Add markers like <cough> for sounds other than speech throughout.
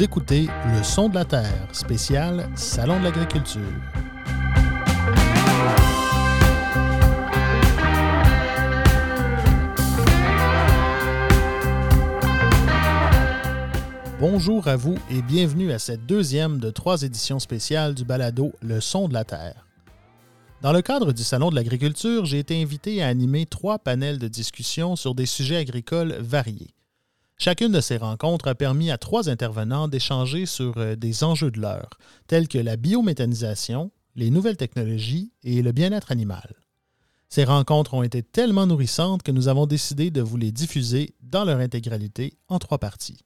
Écoutez Le son de la Terre, spécial Salon de l'agriculture. Bonjour à vous et bienvenue à cette deuxième de trois éditions spéciales du balado Le son de la Terre. Dans le cadre du Salon de l'agriculture, j'ai été invité à animer trois panels de discussion sur des sujets agricoles variés. Chacune de ces rencontres a permis à trois intervenants d'échanger sur euh, des enjeux de l'heure, tels que la biométhanisation, les nouvelles technologies et le bien-être animal. Ces rencontres ont été tellement nourrissantes que nous avons décidé de vous les diffuser dans leur intégralité en trois parties.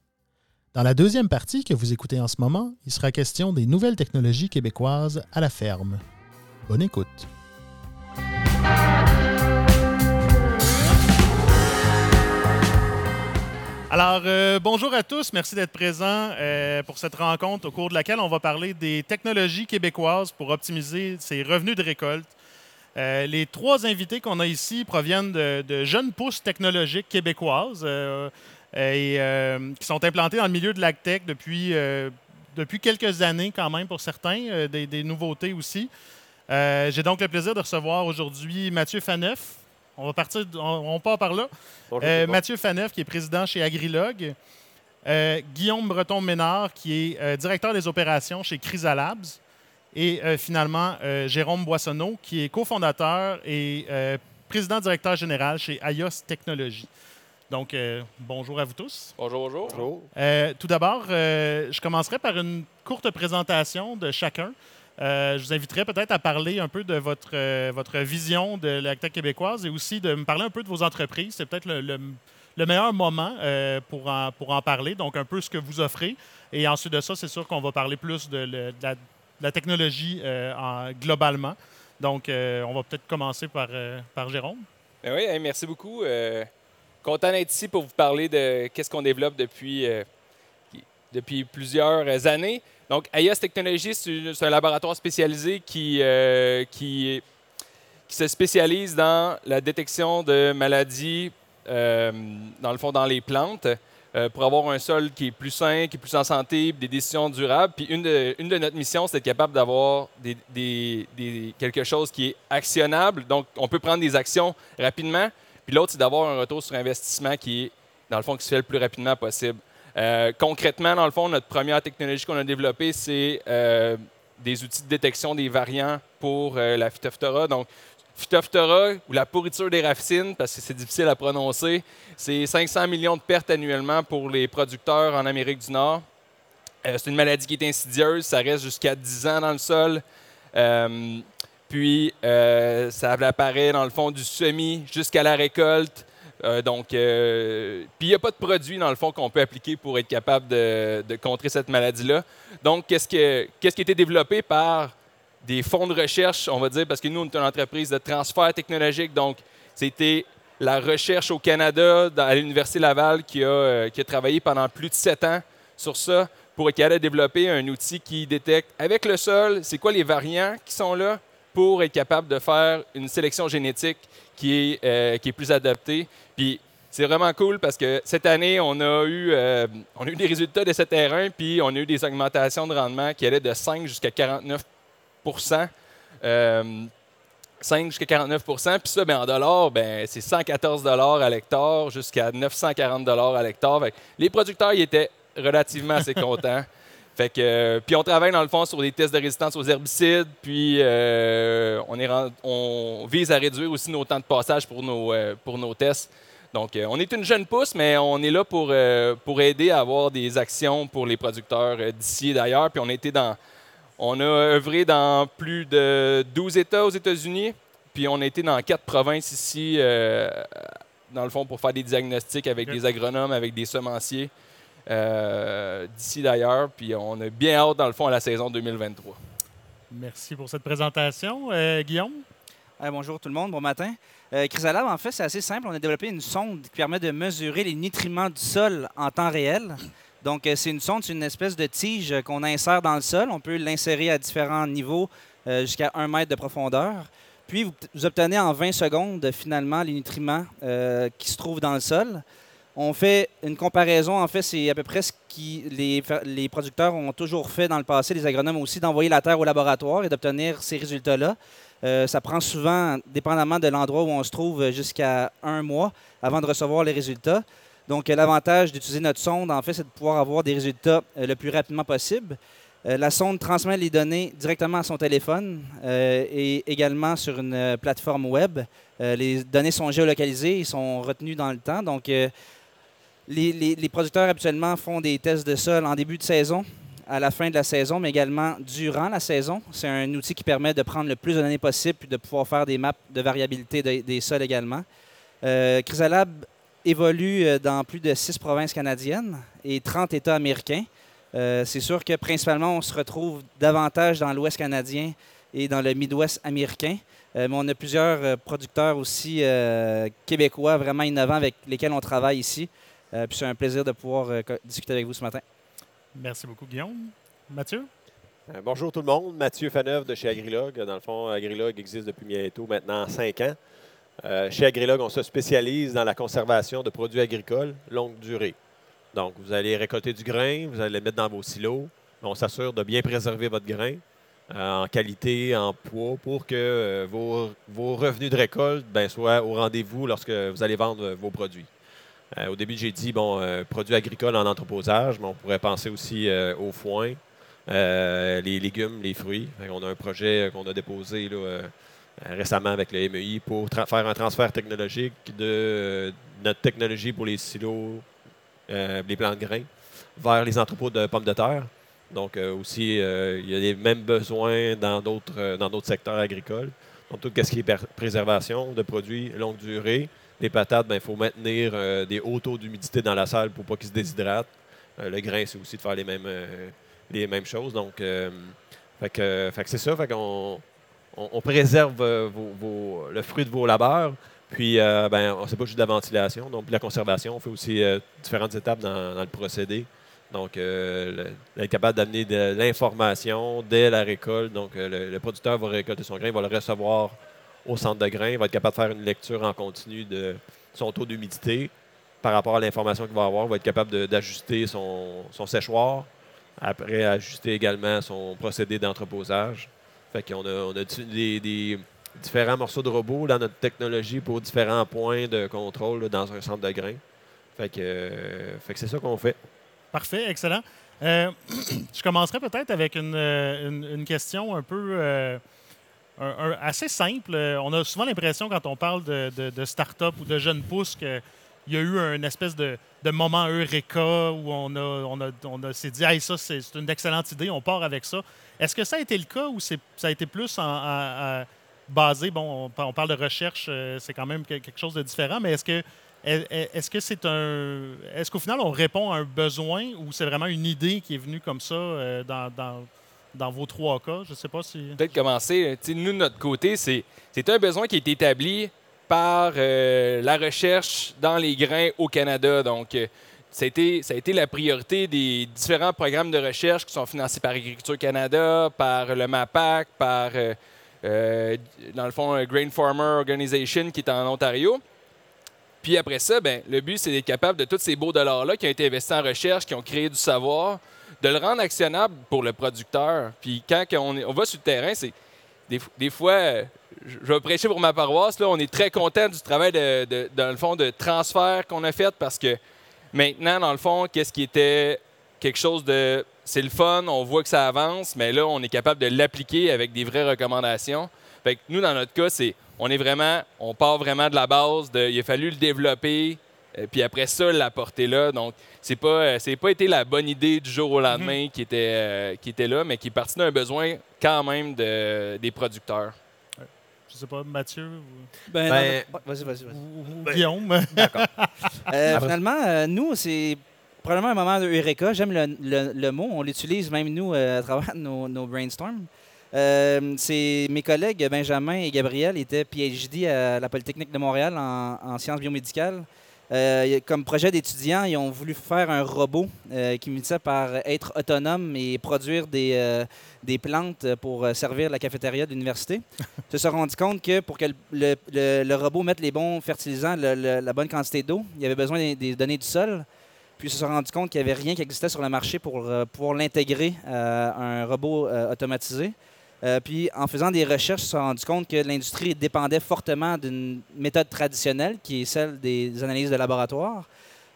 Dans la deuxième partie que vous écoutez en ce moment, il sera question des nouvelles technologies québécoises à la ferme. Bonne écoute. Alors, euh, bonjour à tous. Merci d'être présents euh, pour cette rencontre au cours de laquelle on va parler des technologies québécoises pour optimiser ses revenus de récolte. Euh, les trois invités qu'on a ici proviennent de, jeunes pousses technologiques québécoises et qui sont implantés dans le milieu de l'agtech depuis, depuis quelques années quand même pour certains, des, des, nouveautés aussi. J'ai donc le plaisir de recevoir aujourd'hui Mathieu Faneuf, on va partir, on, part par là. Euh, Mathieu Faneuf, qui est président chez Agrilog. Euh, Guillaume Breton-Ménard, qui est euh, directeur des opérations chez Chrysalabs. Et finalement, Jérôme Boissonneau, qui est cofondateur et président-directeur général chez IOS Technologies. Donc, bonjour à vous tous. Bonjour, bonjour. bonjour. tout d'abord, je commencerai par une courte présentation de chacun. Euh, je vous inviterai peut-être à parler un peu de votre, euh, votre vision de l'acteur québécoise et aussi de me parler un peu de vos entreprises. C'est peut-être le, meilleur moment euh, pour, en, pour en parler, donc un peu ce que vous offrez. Et ensuite de ça, c'est sûr qu'on va parler plus de, la, technologie globalement. Donc, on va peut-être commencer par, par Jérôme. Ben oui, merci beaucoup. content d'être ici pour vous parler de qu'est-ce qu'on développe depuis, depuis plusieurs années. Donc, AIS Technologies, c'est un laboratoire spécialisé qui, euh, qui, se spécialise dans la détection de maladies, euh, dans le fond, dans les plantes, euh, pour avoir un sol qui est plus sain, qui est plus en santé, des décisions durables. Puis une de, une de notre missions, c'est d'être capable d'avoir quelque chose qui est actionnable. Donc, on peut prendre des actions rapidement. Puis l'autre, c'est d'avoir un retour sur investissement qui est, dans le fond, qui se fait le plus rapidement possible. Euh, concrètement, dans le fond, notre première technologie qu'on a développée, c'est euh, des outils de détection des variants pour euh, la Phytophthora. Donc, Phytophthora, ou la pourriture des racines, parce que c'est difficile à prononcer, c'est 500 millions de pertes annuellement pour les producteurs en Amérique du Nord. c'est une maladie qui est insidieuse, ça reste jusqu'à 10 ans dans le sol. puis, ça apparaît dans le fond du semis jusqu'à la récolte. Euh, donc, euh, puis il n'y a pas de produit, dans le fond, qu'on peut appliquer pour être capable de, contrer cette maladie-là. Donc, qu'est-ce, que, qu'est-ce qui a été développé par des fonds de recherche, on va dire, parce que nous, on est une entreprise de transfert technologique. Donc, c'était la recherche au Canada, à l'Université Laval, qui a, euh, qui a travaillé pendant plus de sept ans sur ça pour être capable de développer un outil qui détecte avec le sol, c'est quoi les variants qui sont là pour être capable de faire une sélection génétique qui est, qui est plus adaptée. Puis c'est vraiment cool parce que cette année, on a eu, euh, on a eu des résultats de ce terrain, puis on a eu des augmentations de rendement qui allaient de 5 jusqu'à 49 euh, 5 jusqu'à 49 Puis ça, ben, en dollars, ben, c'est 114 à l'hectare jusqu'à 940 à l'hectare. Les producteurs ils étaient relativement assez <laughs> contents. Fait que, euh, puis on travaille dans le fond sur des tests de résistance aux herbicides, puis euh, on, est, on vise à réduire aussi nos temps de passage pour nos, pour nos tests. Donc, euh, on est une jeune pousse, mais on est là pour, euh, pour aider à avoir des actions pour les producteurs euh, d'ici et d'ailleurs. Puis on dans, on a œuvré dans plus de 12 États aux États-Unis, puis on a été dans quatre provinces ici, dans le fond, pour faire des diagnostics avec des agronomes, avec des semenciers d'ici d'ailleurs. Puis on a bien hâte, dans le fond, à la saison 2023. Merci pour cette présentation. Guillaume? bonjour tout le monde, bon matin. Euh, Chrysalab, en fait, c'est assez simple. On a développé une sonde qui permet de mesurer les nutriments du sol en temps réel. Donc, euh, c'est une sonde, c'est une espèce de tige qu'on insère dans le sol. On peut l'insérer à différents niveaux euh, jusqu'à un mètre de profondeur. Puis, vous, obtenez en 20 secondes, finalement, les nutriments qui se trouvent dans le sol. On fait une comparaison, en fait, c'est à peu près ce que les, les, producteurs ont toujours fait dans le passé, les agronomes aussi, d'envoyer la terre au laboratoire et d'obtenir ces résultats-là. Euh, ça prend souvent, dépendamment de l'endroit où on se trouve, jusqu'à un mois avant de recevoir les résultats. Donc, l'avantage d'utiliser notre sonde, en fait, c'est de pouvoir avoir des résultats euh, le plus rapidement possible. Euh, la sonde transmet les données directement à son téléphone et également sur une plateforme web. les données sont géolocalisées, ils sont retenus dans le temps. Donc, les, producteurs habituellement font des tests de sol en début de saison à la fin de la saison, mais également durant la saison. C'est un outil qui permet de prendre le plus de données possible et de pouvoir faire des maps de variabilité des sols également. Euh, Chrysalab évolue euh, dans plus de six provinces canadiennes et 30 États américains. Euh, c'est sûr que principalement, on se retrouve davantage dans l'Ouest canadien et dans le Midwest américain. mais on a plusieurs producteurs aussi québécois vraiment innovants avec lesquels on travaille ici. Puis c'est un plaisir de pouvoir discuter avec vous ce matin. Merci beaucoup, Guillaume. Mathieu? Euh, bonjour tout le monde. Mathieu Faneuf de chez Agrilog. Dans le fond, Agrilog existe depuis bientôt maintenant cinq ans. Euh, chez Agrilog, on se spécialise dans la conservation de produits agricoles longue durée. Donc, vous allez récolter du grain, vous allez le mettre dans vos silos. On s'assure de bien préserver votre grain euh, en qualité, en poids, pour que vos, revenus de récolte ben, soient au rendez-vous lorsque vous allez vendre vos produits. Euh, au début, j'ai dit, bon, euh, produits agricoles en entreposage, mais on pourrait penser aussi euh, au foin, les légumes, les fruits. on a un projet qu'on a déposé récemment avec le MEI pour faire un transfert technologique de notre technologie pour les silos, les plants de grains, vers les entrepôts de pommes de terre. Donc, aussi, il y a les mêmes besoins dans d'autres, dans d'autres secteurs agricoles. Donc, tout ce qui est préservation de produits longue durée, les patates, il ben, faut maintenir euh, des hauts taux d'humidité dans la salle pour pas qu'ils se déshydratent. Euh, le grain, c'est aussi de faire les mêmes, euh, les mêmes choses. Donc, fait que, c'est ça. Fait on, préserve le fruit de vos labeurs. Puis, ben, on sait pas juste de la ventilation. Donc, la conservation, on fait aussi différentes étapes dans, le procédé. Donc, être capable d'amener de l'information dès la récolte. Donc, le, producteur va récolter son grain, il va le recevoir au centre de grain, il va être capable de faire une lecture en continu de son taux d'humidité par rapport à l'information qu'il va avoir. Il va être capable d'ajuster son, séchoir, après ajuster également son procédé d'entreposage. Fait qu'on a, on a des, différents morceaux de robots dans notre technologie pour différents points de contrôle dans un centre de grain. Fait que, fait que c'est ça qu'on fait. Parfait, excellent. Euh, <clears throat> je commencerai peut-être avec une, une, question un peu euh, assez simple. Euh, on a souvent l'impression, quand on parle de, de, start-up ou de jeunes pousses, qu'il y a eu un espèce de, moment eureka où on, a, on, a, on s'est dit ça, c'est, une excellente idée, on part avec ça. Est-ce que ça a été le cas ou ça a été plus en, basé, bon, on, parle de recherche, euh, c'est quand même quelque chose de différent, mais est-ce que est-ce que c'est un. Est-ce qu'au final, on répond à un besoin ou c'est vraiment une idée qui est venue comme ça euh, dans, dans vos trois cas? Je ne sais pas si. Peut-être commencer. nous, de notre côté, c'est un besoin qui été établi par euh, la recherche dans les grains au Canada. Donc, euh, ça, a été, ça a été la priorité des différents programmes de recherche qui sont financés par Agriculture Canada, par le MAPAC, par, euh, dans le fond, Grain Farmer Organization qui est en Ontario. Puis après ça, ben, le but, c'est d'être capable de tous ces beaux dollars-là qui ont été investis en recherche, qui ont créé du savoir, de le rendre actionnable pour le producteur. Puis quand on, va sur le terrain, c'est des, fois, je vais prêcher pour ma paroisse, là, on est très content du travail de, dans le fond de transfert qu'on a fait parce que maintenant, dans le fond, qu'est-ce qui était quelque chose de c'est le fun, on voit que ça avance, mais là, on est capable de l'appliquer avec des vraies recommandations. Fait que nous, dans notre cas, c'est on est vraiment, on part vraiment de la base, il a fallu le développer, puis après ça, l'apporter là. Donc, c'est pas, euh, c'est pas été la bonne idée du jour au lendemain mhm. qui, était, euh, qui était là, mais qui est partie d'un besoin quand même de, des producteurs. Je sais pas, Mathieu ben, ben vas-y, vas-y, vas-y. Ou, ben, Guillaume. D'accord. <laughs> finalement, nous, c'est probablement un moment de Eureka. J'aime le, le, mot. On l'utilise même nous à travers nos, nos brainstorms. c'est mes collègues Benjamin et Gabriel étaient PhD à la Polytechnique de Montréal en, en sciences biomédicales. Euh, comme projet d'étudiants, ils ont voulu faire un robot euh, qui finissait par être autonome et produire des, euh, des plantes pour servir la cafétéria de l'université. <laughs> Ils se sont rendus compte que pour que le, le- le- le robot mette les bons fertilisants, la bonne quantité d'eau, il y avait besoin des, des données du sol. Puis ils se sont rendus compte qu'il n'y avait rien qui existait sur le marché pour pouvoir l'intégrer à un robot automatisé. Euh, puis en faisant des recherches, ils se sont rendus compte que l'industrie dépendait fortement d'une méthode traditionnelle, qui est celle des analyses de laboratoire,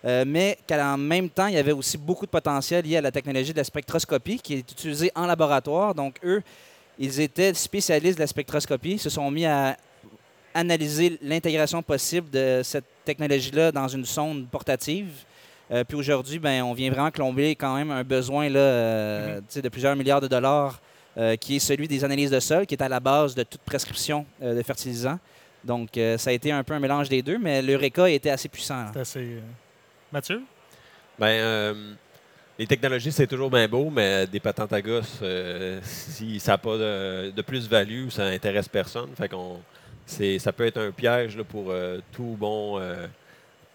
euh, mais qu'en même temps, il y avait aussi beaucoup de potentiel lié à la technologie de la spectroscopie qui est utilisée en laboratoire. Donc eux, ils étaient spécialistes de la spectroscopie, se sont mis à analyser l'intégration possible de cette technologie-là dans une sonde portative. Euh, puis aujourd'hui, ben, on vient vraiment combler quand même un besoin là, euh, sais, de plusieurs milliards de dollars qui est celui des analyses de sol, qui est à la base de toute prescription euh, de fertilisants. Donc, euh, ça a été un peu un mélange des deux, mais l'Eureka a été assez puissant. C'est assez. euh, Mathieu? Ben, euh, les technologies, c'est toujours bien beau, mais des patentes à gosse, euh, si ça n'a pas de, de plus-value, ça n'intéresse personne. Fait qu'on, c'est, ça peut être un piège là, pour euh, tout bon euh,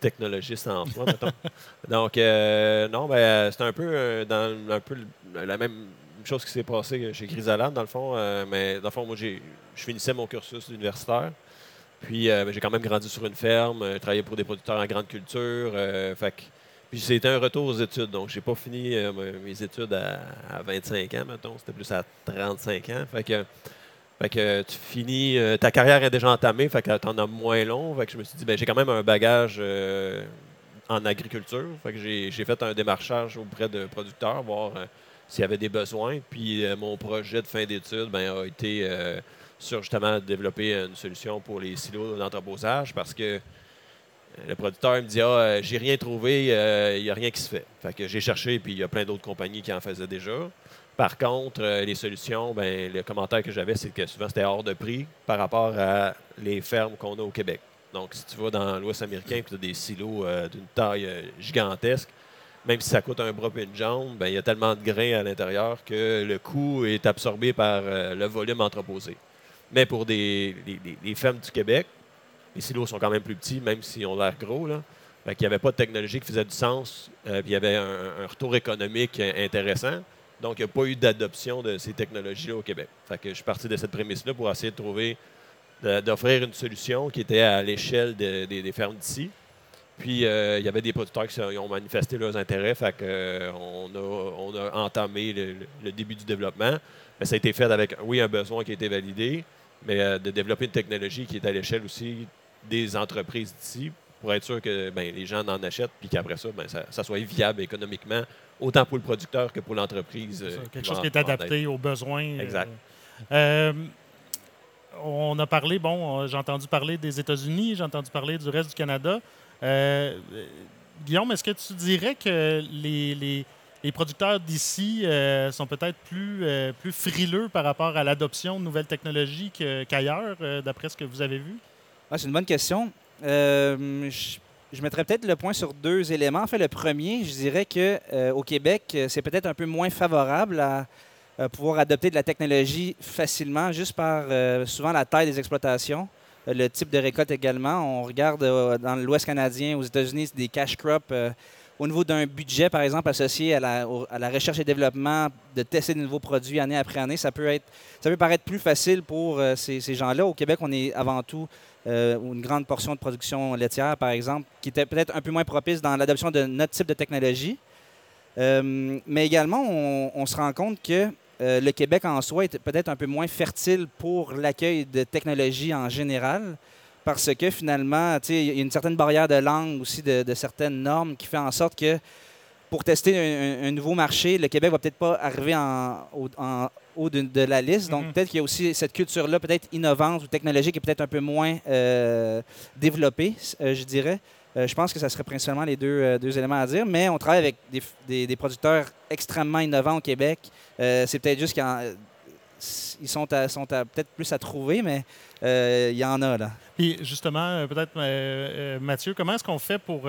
technologiste en soi, mettons. <laughs> Donc, euh, non, ben, c'est un peu, euh, dans un peu la même chose qui s'est passée chez Grisalade, dans le fond. euh, mais dans le fond, moi, je finissais mon cursus universitaire. Puis, euh, ben, j'ai quand même grandi sur une ferme, euh, travaillé pour des producteurs en grande culture. fait puis c'était un retour aux études. Donc, j'ai pas fini mes- études à, à 25 ans, mettons. C'était plus à 35 ans. Fait que, fait que tu finis, ta carrière est déjà entamée, fait que t'en as moins long. Fait que je me suis dit, ben, j'ai quand même un bagage en agriculture. Fait que j'ai fait un démarchage auprès de producteurs, voir s'il y avait des besoins. Puis euh, mon projet de fin d'études ben, a été euh, sur justement développer une solution pour les silos d'entreposage parce que euh, le producteur me dit Ah, j'ai rien trouvé, il n'y a rien qui se fait. Fait que j'ai cherché, puis il y a plein d'autres compagnies qui en faisaient déjà. Par contre, les solutions, ben, le commentaire que j'avais, c'est que souvent c'était hors de prix par rapport à les fermes qu'on a au Québec. Donc, si tu vas dans l'Ouest américain et tu as des silos d'une taille gigantesque, même si ça coûte un bras et une jambe, ben, il y a tellement de grains à l'intérieur que le coût est absorbé par euh, le volume entreposé. Mais pour des, les- fermes du Québec, les silos sont quand même plus petits, même s'ils ont l'air gros. Là. N'y avait pas de technologie qui faisait du sens, euh, puis il y avait un, retour économique intéressant. Donc, il n'y a pas eu d'adoption de ces technologies-là au Québec. Fait que je suis parti de cette prémisse-là pour essayer de trouver, d'offrir une solution qui était à l'échelle de- des- des fermes d'ici. Puis, euh, il y avait des producteurs qui ont manifesté leurs intérêts. Fait que, euh, on, a, on a entamé le, le début du développement. Mais ça a été fait avec, oui, un besoin qui a été validé, mais euh, de développer une technologie qui est à l'échelle aussi des entreprises d'ici pour être sûr que ben, les gens en achètent puis qu'après ça, ben, ça, ça soit viable économiquement, autant pour le producteur que pour l'entreprise. Euh, quelque chose qui est adapté aux besoins. Exact. euh, on a parlé, bon, j'ai entendu parler des États-Unis, j'ai entendu parler du reste du Canada. Euh, Guillaume, est-ce que tu dirais que les, les- producteurs d'ici euh, sont peut-être plus, euh, plus frileux par rapport à l'adoption de nouvelles technologies qu'ailleurs, d'après ce que vous avez vu? Ah, c'est une bonne question. Je, mettrais peut-être le point sur deux éléments. En fait, le premier, je dirais que euh, au Québec, c'est peut-être un peu moins favorable à pouvoir adopter de la technologie facilement, juste par souvent la taille des exploitations, le type de récolte également. On regarde euh, dans l'Ouest canadien, aux États-Unis, des cash crops. euh, au niveau d'un budget, par exemple, associé à la, recherche et développement, de tester de nouveaux produits année après année, ça peut, être, ça peut paraître plus facile pour euh, ces, gens-là. Au Québec, on est avant tout euh, ou une grande portion de production laitière, par exemple, qui était peut-être un peu moins propice dans l'adoption de notre type de technologie. Euh, mais également, on se rend compte que euh, le Québec en soi est peut-être un peu moins fertile pour l'accueil de technologies en général, parce que finalement, il y a une certaine barrière de langue aussi, de, de certaines normes qui fait en sorte que pour tester un, nouveau marché, le Québec va peut-être pas arriver en, au- en haut de, de la liste. Donc Mhm. peut-être qu'il y a aussi cette culture-là, peut-être innovante ou technologique, qui est peut-être un peu moins euh, développée, euh, je dirais. Euh, je pense que ça serait principalement les deux, deux éléments à dire, mais on travaille avec des, f- des- des producteurs extrêmement innovants au Québec. Euh, c'est peut-être juste qu'ils sont, à- sont à- peut-être plus à trouver, mais euh, il y en a là. Puis justement, euh, peut-être, euh, Mathieu, comment est-ce qu'on fait pour,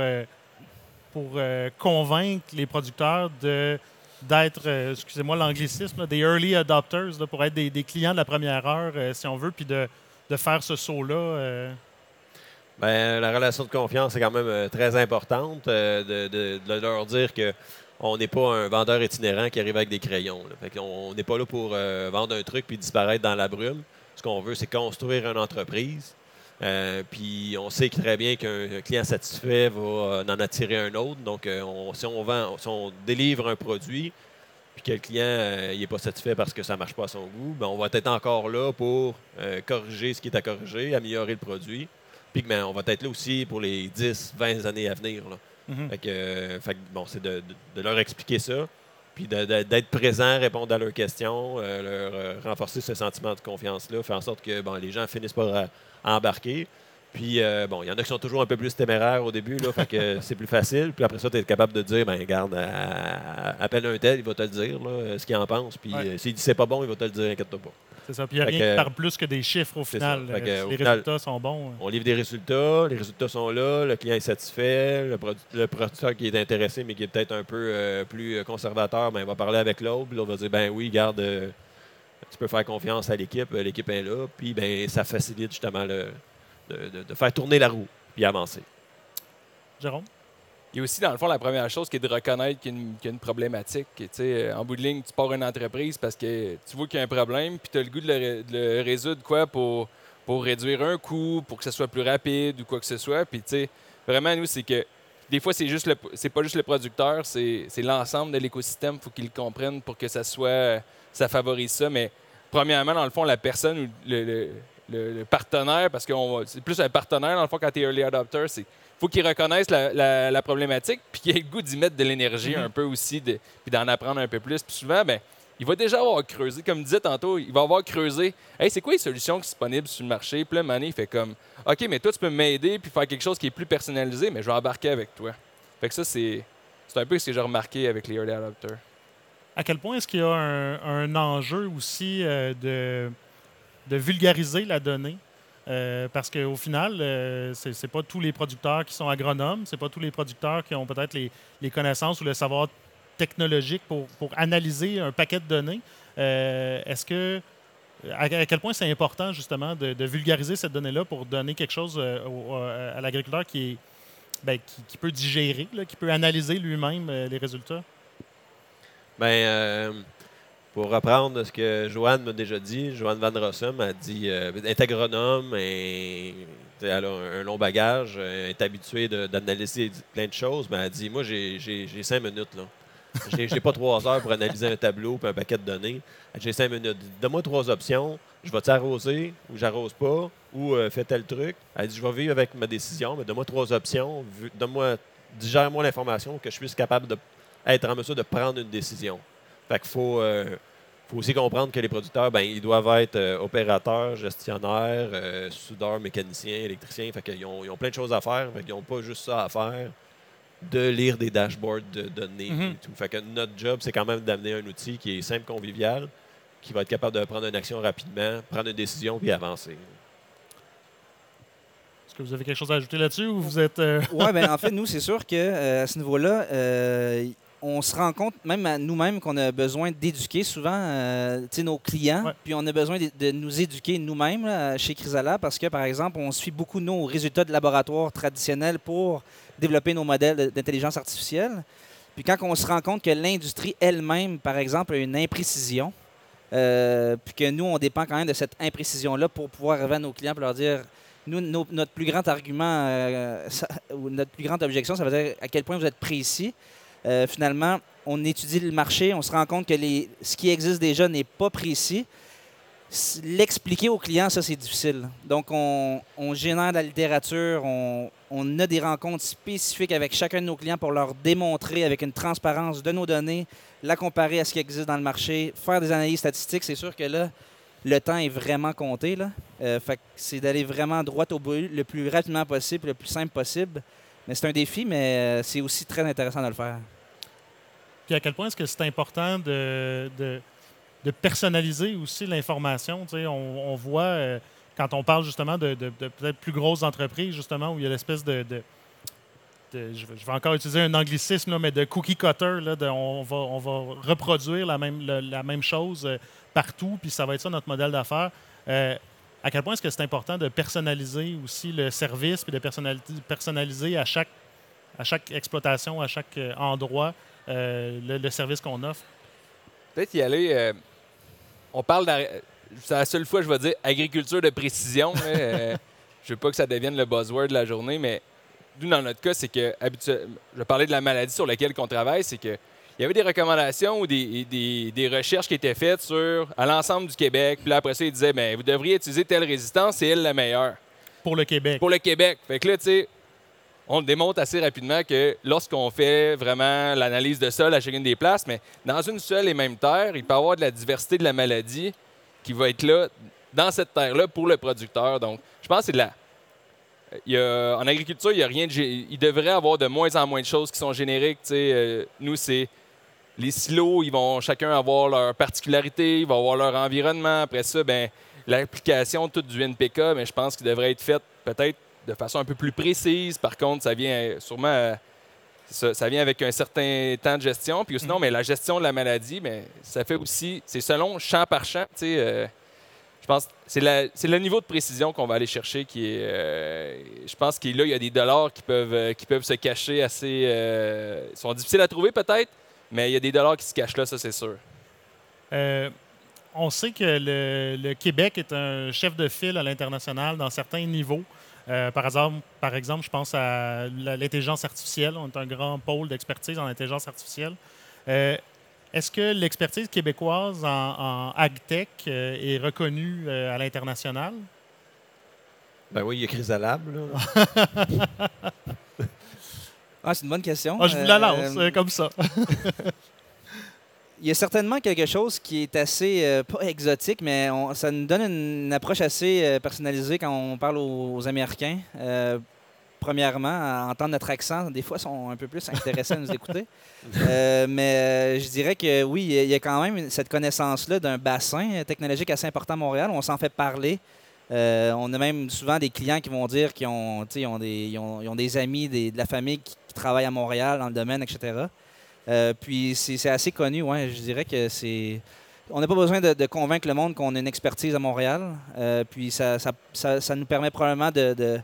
pour convaincre les producteurs de d'être, excusez-moi l'anglicisme, là, des early adopters, là, pour être des, des clients de la première heure, euh, si on veut, puis de, de faire ce saut-là? euh? Ben, la relation de confiance est quand même très importante. euh, de, de- de leur dire que on n'est pas un vendeur itinérant qui arrive avec des crayons. on n'est pas là pour euh, vendre un truc puis disparaître dans la brume. Ce qu'on veut, c'est construire une entreprise. Euh, puis on sait très bien qu'un client satisfait va euh, en attirer un autre. Donc, on- si on vend, si on délivre un produit, puis que le client n'est pas satisfait parce que ça ne marche pas à son goût, ben, on va être encore là pour corriger ce qui est à corriger, améliorer le produit. Puis ben, on va être là aussi pour les 10, 20 années à venir. Mhm. Fait que, euh, fait que, bon, c'est de, de- de leur expliquer ça, puis d'être présent, répondre à leurs questions, euh, leur euh, renforcer ce sentiment de confiance-là, faire en sorte que bon, les gens finissent par embarquer. Puis, euh, bon, il y en a qui sont toujours un peu plus téméraires au début, là, fait que <laughs> c'est plus facile. Puis après ça, tu es capable de dire, ben regarde, à- appelle un tel, il va te le dire, là, ce qu'il en pense. Puis Ouais. s'il dit c'est pas bon, il va te le dire, inquiète-toi pas. C'est ça. Puis il n'y a Fait rien que- qui parle plus que des chiffres au final. que, au les final- résultats sont bons. euh. On livre des résultats, les résultats sont là, le client est satisfait, le, produ- le producteur qui est intéressé mais qui est peut-être un peu euh, plus euh, conservateur, ben, il va parler avec l'autre, l'autre va dire ben oui, garde, euh, tu peux faire confiance à l'équipe, l'équipe est là, puis ben ça facilite justement le, de, de- de faire tourner la roue puis avancer. Jérôme? Il y a aussi, dans le fond, la première chose qui est de reconnaître qu'il y a une, qu'il problématique. Tu sais, en bout de ligne, tu pars une entreprise parce que tu vois qu'il y a un problème, puis tu as le goût de le, résoudre quoi pour, pour réduire un coût, pour que ce soit plus rapide ou quoi que ce soit. Puis, tu sais, vraiment, nous, c'est que des fois, c'est juste c'est pas juste le producteur, c'est, c'est l'ensemble de l'écosystème. Il faut qu'ils le comprennent pour que ça soit, ça favorise ça. Mais premièrement, dans le fond, la personne ou le- le partenaire, parce que c'est plus un partenaire, dans le fond, quand tu es early adopter, c'est faut qu'ils reconnaissent la, la- la problématique, puis qu'ils aient le goût d'y mettre de l'énergie un peu aussi, de- puis d'en apprendre un peu plus. Puis souvent, ben, il va déjà avoir creusé, comme je disais tantôt, il va avoir creusé. Hey, c'est quoi les solutions qui sont disponibles sur le marché? Puis là, Mané, il fait comme, OK, mais toi, tu peux m'aider, puis faire quelque chose qui est plus personnalisé, mais je vais embarquer avec toi. Fait que ça, c'est, c'est un peu ce que j'ai remarqué avec les early adopters. À quel point est-ce qu'il y a un, un enjeu aussi euh, de, de vulgariser la donnée? Euh, parce qu'au final, euh, c'est c'est pas tous les producteurs qui sont agronomes, c'est pas tous les producteurs qui ont peut-être les, connaissances ou le savoir technologique pour, analyser un paquet de données. Euh, Est-ce que à, quel point c'est important justement de, vulgariser cette donnée-là pour donner quelque chose euh, à l'agriculteur qui ben, peut digérer, qui peut analyser lui-même les résultats? Euh, pour reprendre ce que Joanne m'a déjà dit, Joanne Van Rossum a dit euh, est agronome, et, elle a un, long bagage, elle est habituée d'analyser plein de choses, mais elle dit Moi, j'ai cinq minutes. là. J'ai pas trois heures pour analyser un tableau et un paquet de données. J'ai cinq minutes. Donne-moi trois options. Je vais t'arroser ou j'arrose pas ou euh, fais tel truc. Elle dit Je vais vivre avec ma décision, mais donne-moi trois options. Donne-moi, digère-moi l'information que je puisse capable de être en mesure de prendre une décision. Fait qu'il faut, euh, faut aussi comprendre que les producteurs, ben, ils doivent être euh, opérateurs, gestionnaires, euh, soudeurs, mécaniciens, électriciens. Fait qu'ils ont, ils ont plein de choses à faire. Fait qu'ils n'ont pas juste ça à faire de lire des dashboards de données Mhm. et tout. Fait que notre job, c'est quand même d'amener un outil qui est simple, convivial, qui va être capable de prendre une action rapidement, prendre une décision puis avancer. Est-ce que vous avez quelque chose à ajouter là-dessus ou vous êtes. euh, Oui, ben en fait, nous, c'est sûr que euh, à ce niveau-là, euh, on se rend compte, même à nous-mêmes, qu'on a besoin d'éduquer souvent euh, nos clients, Ouais. puis on a besoin de, de nous éduquer nous-mêmes là, chez Chrysala parce que, par exemple, on suit beaucoup nos résultats de laboratoire traditionnels pour développer nos modèles d'intelligence artificielle. Puis quand on se rend compte que l'industrie elle-même, par exemple, a une imprécision, euh, puis que nous, on dépend quand même de cette imprécision-là pour pouvoir arriver à nos clients pour leur dire nous, nos- notre plus grand argument, euh, ça- ou notre plus grande objection, ça veut dire à quel point vous êtes précis. Euh, finalement, on étudie le marché, on se rend compte que ce qui existe déjà n'est pas précis. L'expliquer aux clients, ça, c'est difficile. Donc, on, génère de la littérature, on, a des rencontres spécifiques avec chacun de nos clients pour leur démontrer avec une transparence de nos données, la comparer à ce qui existe dans le marché, faire des analyses statistiques. C'est sûr que là, le temps est vraiment compté. Euh, c'est d'aller vraiment droit au but le plus rapidement possible, le plus simple possible. Mais c'est un défi, mais euh, c'est aussi très intéressant de le faire. Puis à quel point est-ce que c'est important de, de, personnaliser aussi l'information? Tu sais, On, voit, euh, quand on parle justement de, peut-être plus grosses entreprises, justement, où il y a l'espèce de... je, vais, encore utiliser un anglicisme, mais de cookie cutter. Là, de- on, va, on va reproduire la même, la même chose euh, partout, puis ça va être ça notre modèle d'affaires. À quel point est-ce que c'est important de personnaliser aussi le service, puis de personnaliser à chaque, à chaque exploitation, à chaque euh, endroit, euh, le, service qu'on offre? Peut-être y aller. on parle C'est la seule fois que je vais dire agriculture de précision. <laughs> je veux pas que ça devienne le buzzword de la journée, mais nous, dans notre cas, c'est que, je parlais de la maladie sur laquelle on travaille, c'est que y avait des recommandations ou des, des, recherches qui étaient faites sur à l'ensemble du Québec. Puis là, après ça, ils disaient ben, vous devriez utiliser telle résistance, c'est elle la meilleure. Pour le Québec. Pour le Québec. Fait que là, tu sais, on démontre assez rapidement que lorsqu'on fait vraiment l'analyse de sol à chacune des places, mais dans une seule et même terre, il peut y avoir de la diversité de la maladie qui va être là, dans cette terre-là, pour le producteur. Donc, je pense que c'est de la en agriculture, il y a rien de, il devrait y avoir de moins en moins de choses qui sont génériques. Euh, nous, c'est les silos, ils vont chacun avoir leur particularité, ils vont avoir leur environnement. Après ça, ben, l'application toute du NPK, mais ben, je pense qu'il devrait être faite peut-être de façon un peu plus précise. Par contre, ça vient euh, sûrement euh, ça, vient avec un certain temps de gestion. Puis sinon, mais la gestion de la maladie, mais ça fait aussi, c'est selon champ par champ. Euh, je pense c'est le niveau de précision qu'on va aller chercher qui est. je pense qu'il là, il y a des dollars qui peuvent, qui peuvent se cacher assez. Ils sont difficiles à trouver peut-être, mais il y a des dollars qui se cachent là, ça c'est sûr. Euh, on sait que le, Québec est un chef de file à l'international dans certains niveaux. Euh, par, exemple, par exemple, je pense à l'intelligence artificielle. On est un grand pôle d'expertise en intelligence artificielle. Euh, est-ce que l'expertise québécoise en, AgTech est reconnue à l'international? Ben oui, il y a Chrysalab. <laughs> Ah, c'est une bonne question. Ah, je vous la lance, euh, comme ça. <laughs> il y a certainement quelque chose qui est assez, euh, pas exotique, mais ça nous donne une, approche assez euh, personnalisée quand on parle aux, Américains. premièrement, à entendre notre accent, des fois, ils sont un peu plus intéressés à nous écouter. <laughs> mais je dirais que oui, il y a quand même cette connaissance-là d'un bassin technologique assez important à Montréal. On s'en fait parler. on a même souvent des clients qui vont dire qu'ils ont, ont, des, ont, des amis de la famille qui, travaille à Montréal dans le domaine, etc. Euh, puis c'est assez connu, ouais. Je dirais que c'est. On n'a pas besoin de, convaincre le monde qu'on a une expertise à Montréal. Euh, puis ça, ça, nous permet probablement de,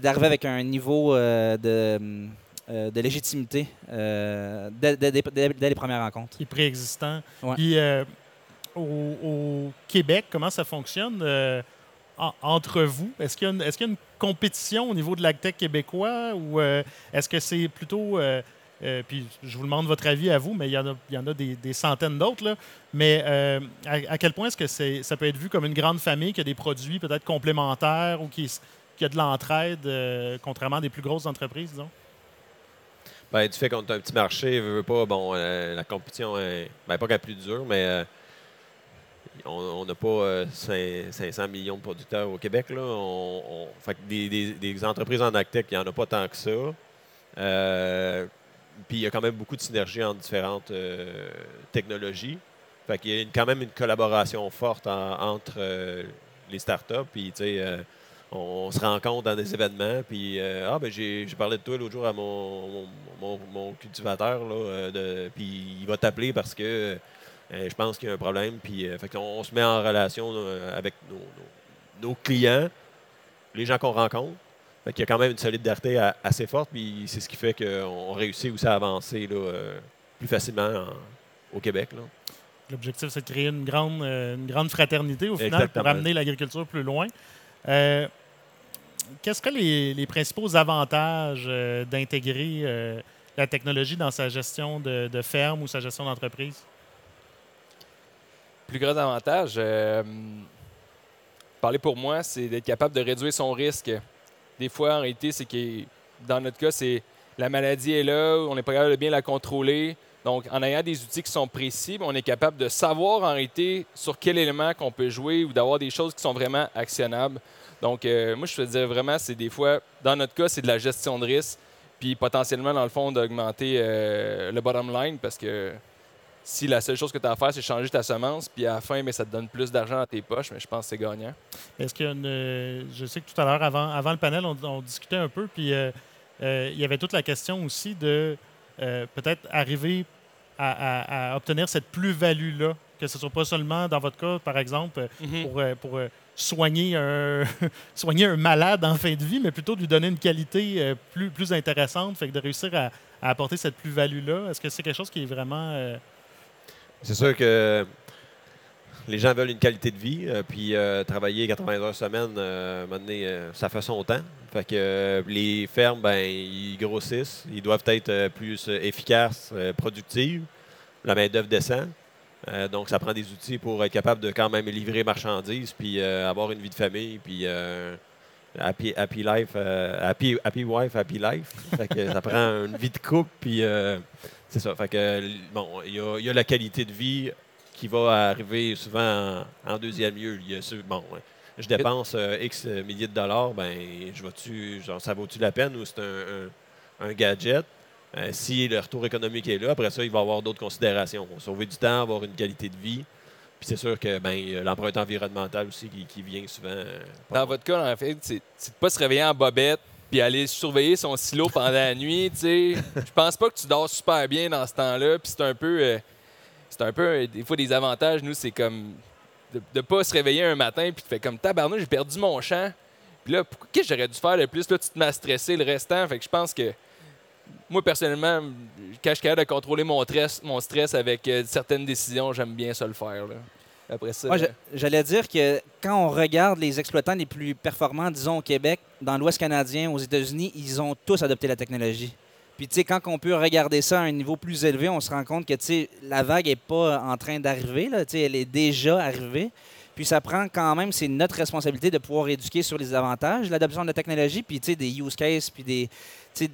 d'arriver avec un niveau euh, de, de légitimité dès, les premières rencontres. Qui est préexistant. Puis au, au, Québec, comment ça fonctionne? Entre vous? Est-ce qu'il y, a une compétition au niveau de l'agtech québécois ou euh, est-ce que c'est plutôt. Euh, euh, puis je vous demande votre avis à vous, mais il y en a, y des, centaines d'autres. Mais à, quel point est-ce que ça peut être vu comme une grande famille qui a des produits peut-être complémentaires ou qui, a de l'entraide, contrairement à des plus grosses entreprises, disons? Bien, du fait qu'on est un petit marché, pas, bon, la compétition est ben, pas qu'elle plus dure, mais on n'a pas 500 euh, millions de producteurs au Québec. Là. On, des, entreprises en Actec, il n'y en a pas tant que ça. Euh, puis il y a quand même beaucoup de synergie entre différentes euh, technologies. Fait qu'il y a quand même une collaboration forte entre les startups. Puis, on, se rencontre dans des événements. Ah, ben, j'ai parlé de toi l'autre jour à mon, mon, cultivateur. Là, puis, il va t'appeler parce que je pense qu'il y a un problème. Puis, euh, fait on, se met en relation euh, avec nos, clients, les gens qu'on rencontre. Fait il y a quand même une solidarité assez forte. Puis c'est ce qui fait qu'on réussit aussi à avancer là, plus facilement au Québec. L'objectif, c'est de créer une grande, une grande fraternité au final pour amener l'agriculture plus loin. Qu'est-ce que les, les principaux avantages d'intégrer la technologie dans sa gestion de, de ferme ou sa gestion d'entreprise? Plus gros avantage, euh, parler pour moi, c'est d'être capable de réduire son risque. Des fois, en réalité, c'est que dans notre cas, c'est la maladie est là, on est pas capable de bien la contrôler. Donc, en ayant des outils qui sont précis, on est capable de savoir en réalité sur quel élément qu'on peut jouer ou d'avoir des choses qui sont vraiment actionnables. Donc, euh, moi, je te dire vraiment, c'est des fois, dans notre cas, c'est de la gestion de risque, puis potentiellement, dans le fond, d'augmenter euh, le bottom line parce que si la seule chose que tu as à faire, c'est changer ta semence, puis à la fin, mais ça te donne plus d'argent dans tes poches, mais je pense que c'est gagnant. Est-ce qu'il y a une. Euh, je sais que tout à l'heure, avant, avant le panel, on, discutait un peu, puis euh, euh, il y avait toute la question aussi de peut-être arriver à, obtenir cette plus-value-là que ce soit pas seulement, dans votre cas, par exemple, Mhm. pour, pour, soigner, un <laughs> soigner un malade en fin de vie, mais plutôt de lui donner une qualité plus, plus intéressante, fait que de réussir à, à apporter cette plus-value-là. Est-ce que c'est quelque chose qui est vraiment... C'est sûr que les gens veulent une qualité de vie, euh, puis euh, travailler 80 heures semaine, à un euh, ça fait son temps. Fait que les fermes, ben, ils grossissent, ils doivent être plus efficaces, productives, la main-d'œuvre descend. Euh, donc, ça prend des outils pour être capable de quand même livrer marchandises, puis avoir une vie de famille, puis happy, happy life, euh, happy, happy wife, happy life. Fait que ça prend <laughs> une vie de couple, puis euh, c'est ça. Fait que, bon, il y a, il y a la qualité de vie qui va arriver souvent en, en deuxième lieu. Il y a bon, je dépense euh, X milliers de dollars, ben, je vais-tu, genre, ça vaut-tu la peine ou c'est un, un- un gadget? Euh, si le retour économique est là, après ça, il va y avoir d'autres considérations. Sauver du temps, avoir une qualité de vie. Puis c'est sûr que ben, l'empreinte environnementale aussi qui, qui vient souvent. euh, Dans votre cas, en fait, c'est de pas se réveiller en bobette puis aller surveiller son silo pendant la nuit, tu sais. <laughs> Je pense pas que tu dors super bien dans ce temps-là, puis c'est un peu euh, c'est un peu euh, des fois des avantages nous c'est comme de, de pas se réveiller un matin puis tu fais comme tabarnou, j'ai perdu mon champ. Puis là, qu'est-ce que j'aurais dû faire le plus? Là, tu te m'as stressé le restant, fait que je pense que moi personnellement, quand je suis capable de contrôler mon stress, mon stress avec euh, certaines décisions, j'aime bien ça le faire là. Après ça, j'allais dire que quand on regarde les exploitants les plus performants, disons au Québec, dans l'Ouest canadien, aux États-Unis, ils ont tous adopté la technologie. Puis, tu sais, quand on peut regarder ça à un niveau plus élevé, on se rend compte que, tu sais, la vague n'est pas en train d'arriver, là, tu sais, elle est déjà arrivée. Puis, ça prend quand même, c'est notre responsabilité de pouvoir éduquer sur les avantages de l'adoption de la technologie, puis, des use cases, puis des,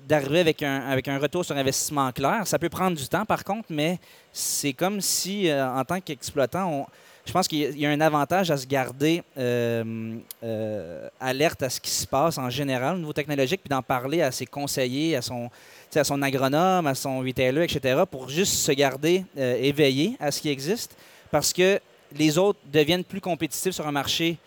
d'arriver avec un, avec un retour sur investissement clair. Ça peut prendre du temps, par contre, mais c'est comme si, euh, en tant qu'exploitant, je pense qu'il y a- un avantage à se garder euh, euh, alerte à ce qui se passe en général au niveau technologique, puis d'en parler à ses conseillers, à son, à son agronome, à son retailer, etc., pour juste se garder éveillé à ce qui existe, parce que les autres deviennent plus compétitifs sur un marché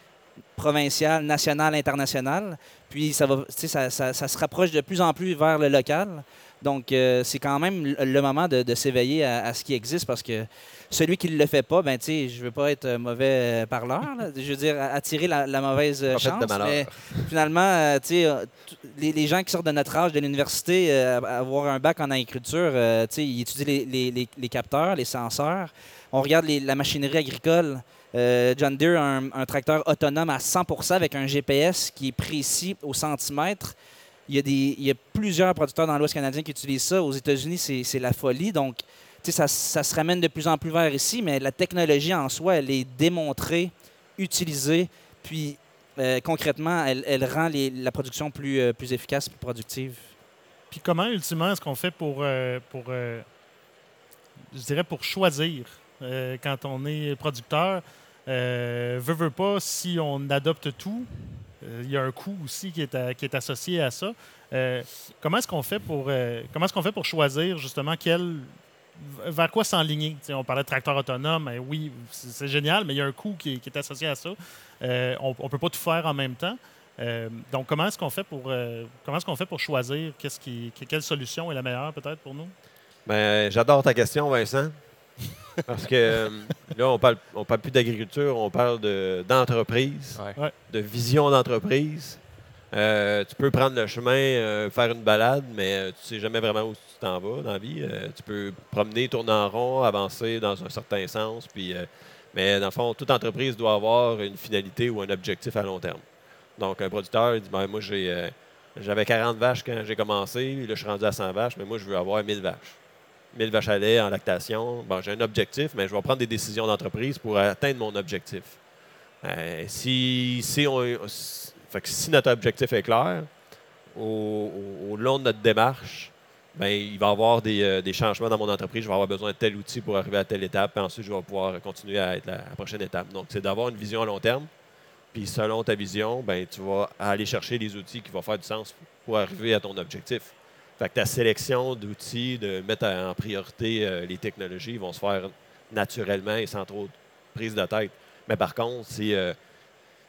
provincial, national, international, puis ça, va, ça, ça- ça se rapproche de plus en plus vers le local. Donc, euh, c'est quand même le moment de, de s'éveiller à, à ce qui existe parce que celui qui ne le fait pas, ben, je veux pas être euh, mauvais euh, parleur, là. je veux dire, attirer la, la mauvaise euh, de chance. Mais finalement, les, les gens qui sortent de notre âge de l'université, avoir un bac en agriculture, ils étudient les, les- les- les capteurs, les senseurs. On regarde les- la machinerie agricole. Euh, John Deere a un, un tracteur autonome à 100% avec un GPS qui est précis au centimètre. Il y, a des, il y a plusieurs producteurs dans l'Ouest canadien qui utilisent ça. Aux États-Unis, c'est la folie. Donc, ça, ça se ramène de plus en plus vers ici, mais la technologie en soi, elle est démontrée, utilisée, puis euh, concrètement, elle, elle rend la production plus, euh, plus efficace, plus productive. Puis comment, ultimement, est-ce qu'on fait pour, euh, pour je dirais, pour choisir quand on est producteur? Veut, veut pas, si on adopte tout, il y a un coût aussi qui est, qui est associé à ça. Comment est-ce qu'on fait pour comment est-ce qu'on fait pour choisir justement quel vers quoi s'enligner? On parlait de tracteur autonome, mais oui, c'est c'est génial, mais il y a un coût qui est, qui est associé à ça. Euh, on ne peut pas tout faire en même temps. Euh, donc, comment est-ce qu'on fait pour euh, comment est-ce qu'on fait pour choisir qu'est-ce qui, que- quelle solution est la meilleure peut-être pour nous? Ben, J'adore ta question, Vincent. <laughs> Parce que là, on parle, on parle plus d'agriculture, on parle de- d'entreprise, ouais. de vision d'entreprise. Euh, tu peux prendre le chemin, euh, faire une balade, mais euh, tu sais jamais vraiment où tu t'en vas dans la vie. Euh, tu peux promener, tourner en rond, avancer dans un certain sens. Puis, euh, mais dans le fond, toute entreprise doit avoir une finalité ou un objectif à long terme. Donc, un producteur il dit ben, Moi, j'ai, euh, j'avais 40 vaches quand j'ai commencé, là, je suis rendu à 100 vaches, mais moi, je veux avoir 1000 vaches. 1000 vaches à lait en lactation. Bon, j'ai un objectif, mais je vais prendre des décisions d'entreprise pour atteindre mon objectif. Si, si, on, si notre objectif est clair, au long de notre démarche, ben, il va y avoir des, euh, des changements dans mon entreprise. Je vais avoir besoin de tel outil pour arriver à telle étape. Puis ensuite, je vais pouvoir continuer à être la, la prochaine étape. Donc, c'est d'avoir une vision à long terme. Puis selon ta vision, ben, tu vas aller chercher les outils qui vont faire du sens pour arriver à ton objectif. Fait que ta sélection d'outils, de mettre en priorité euh, les technologies, vont se faire naturellement et sans trop de prise de tête. Mais par contre, si, euh,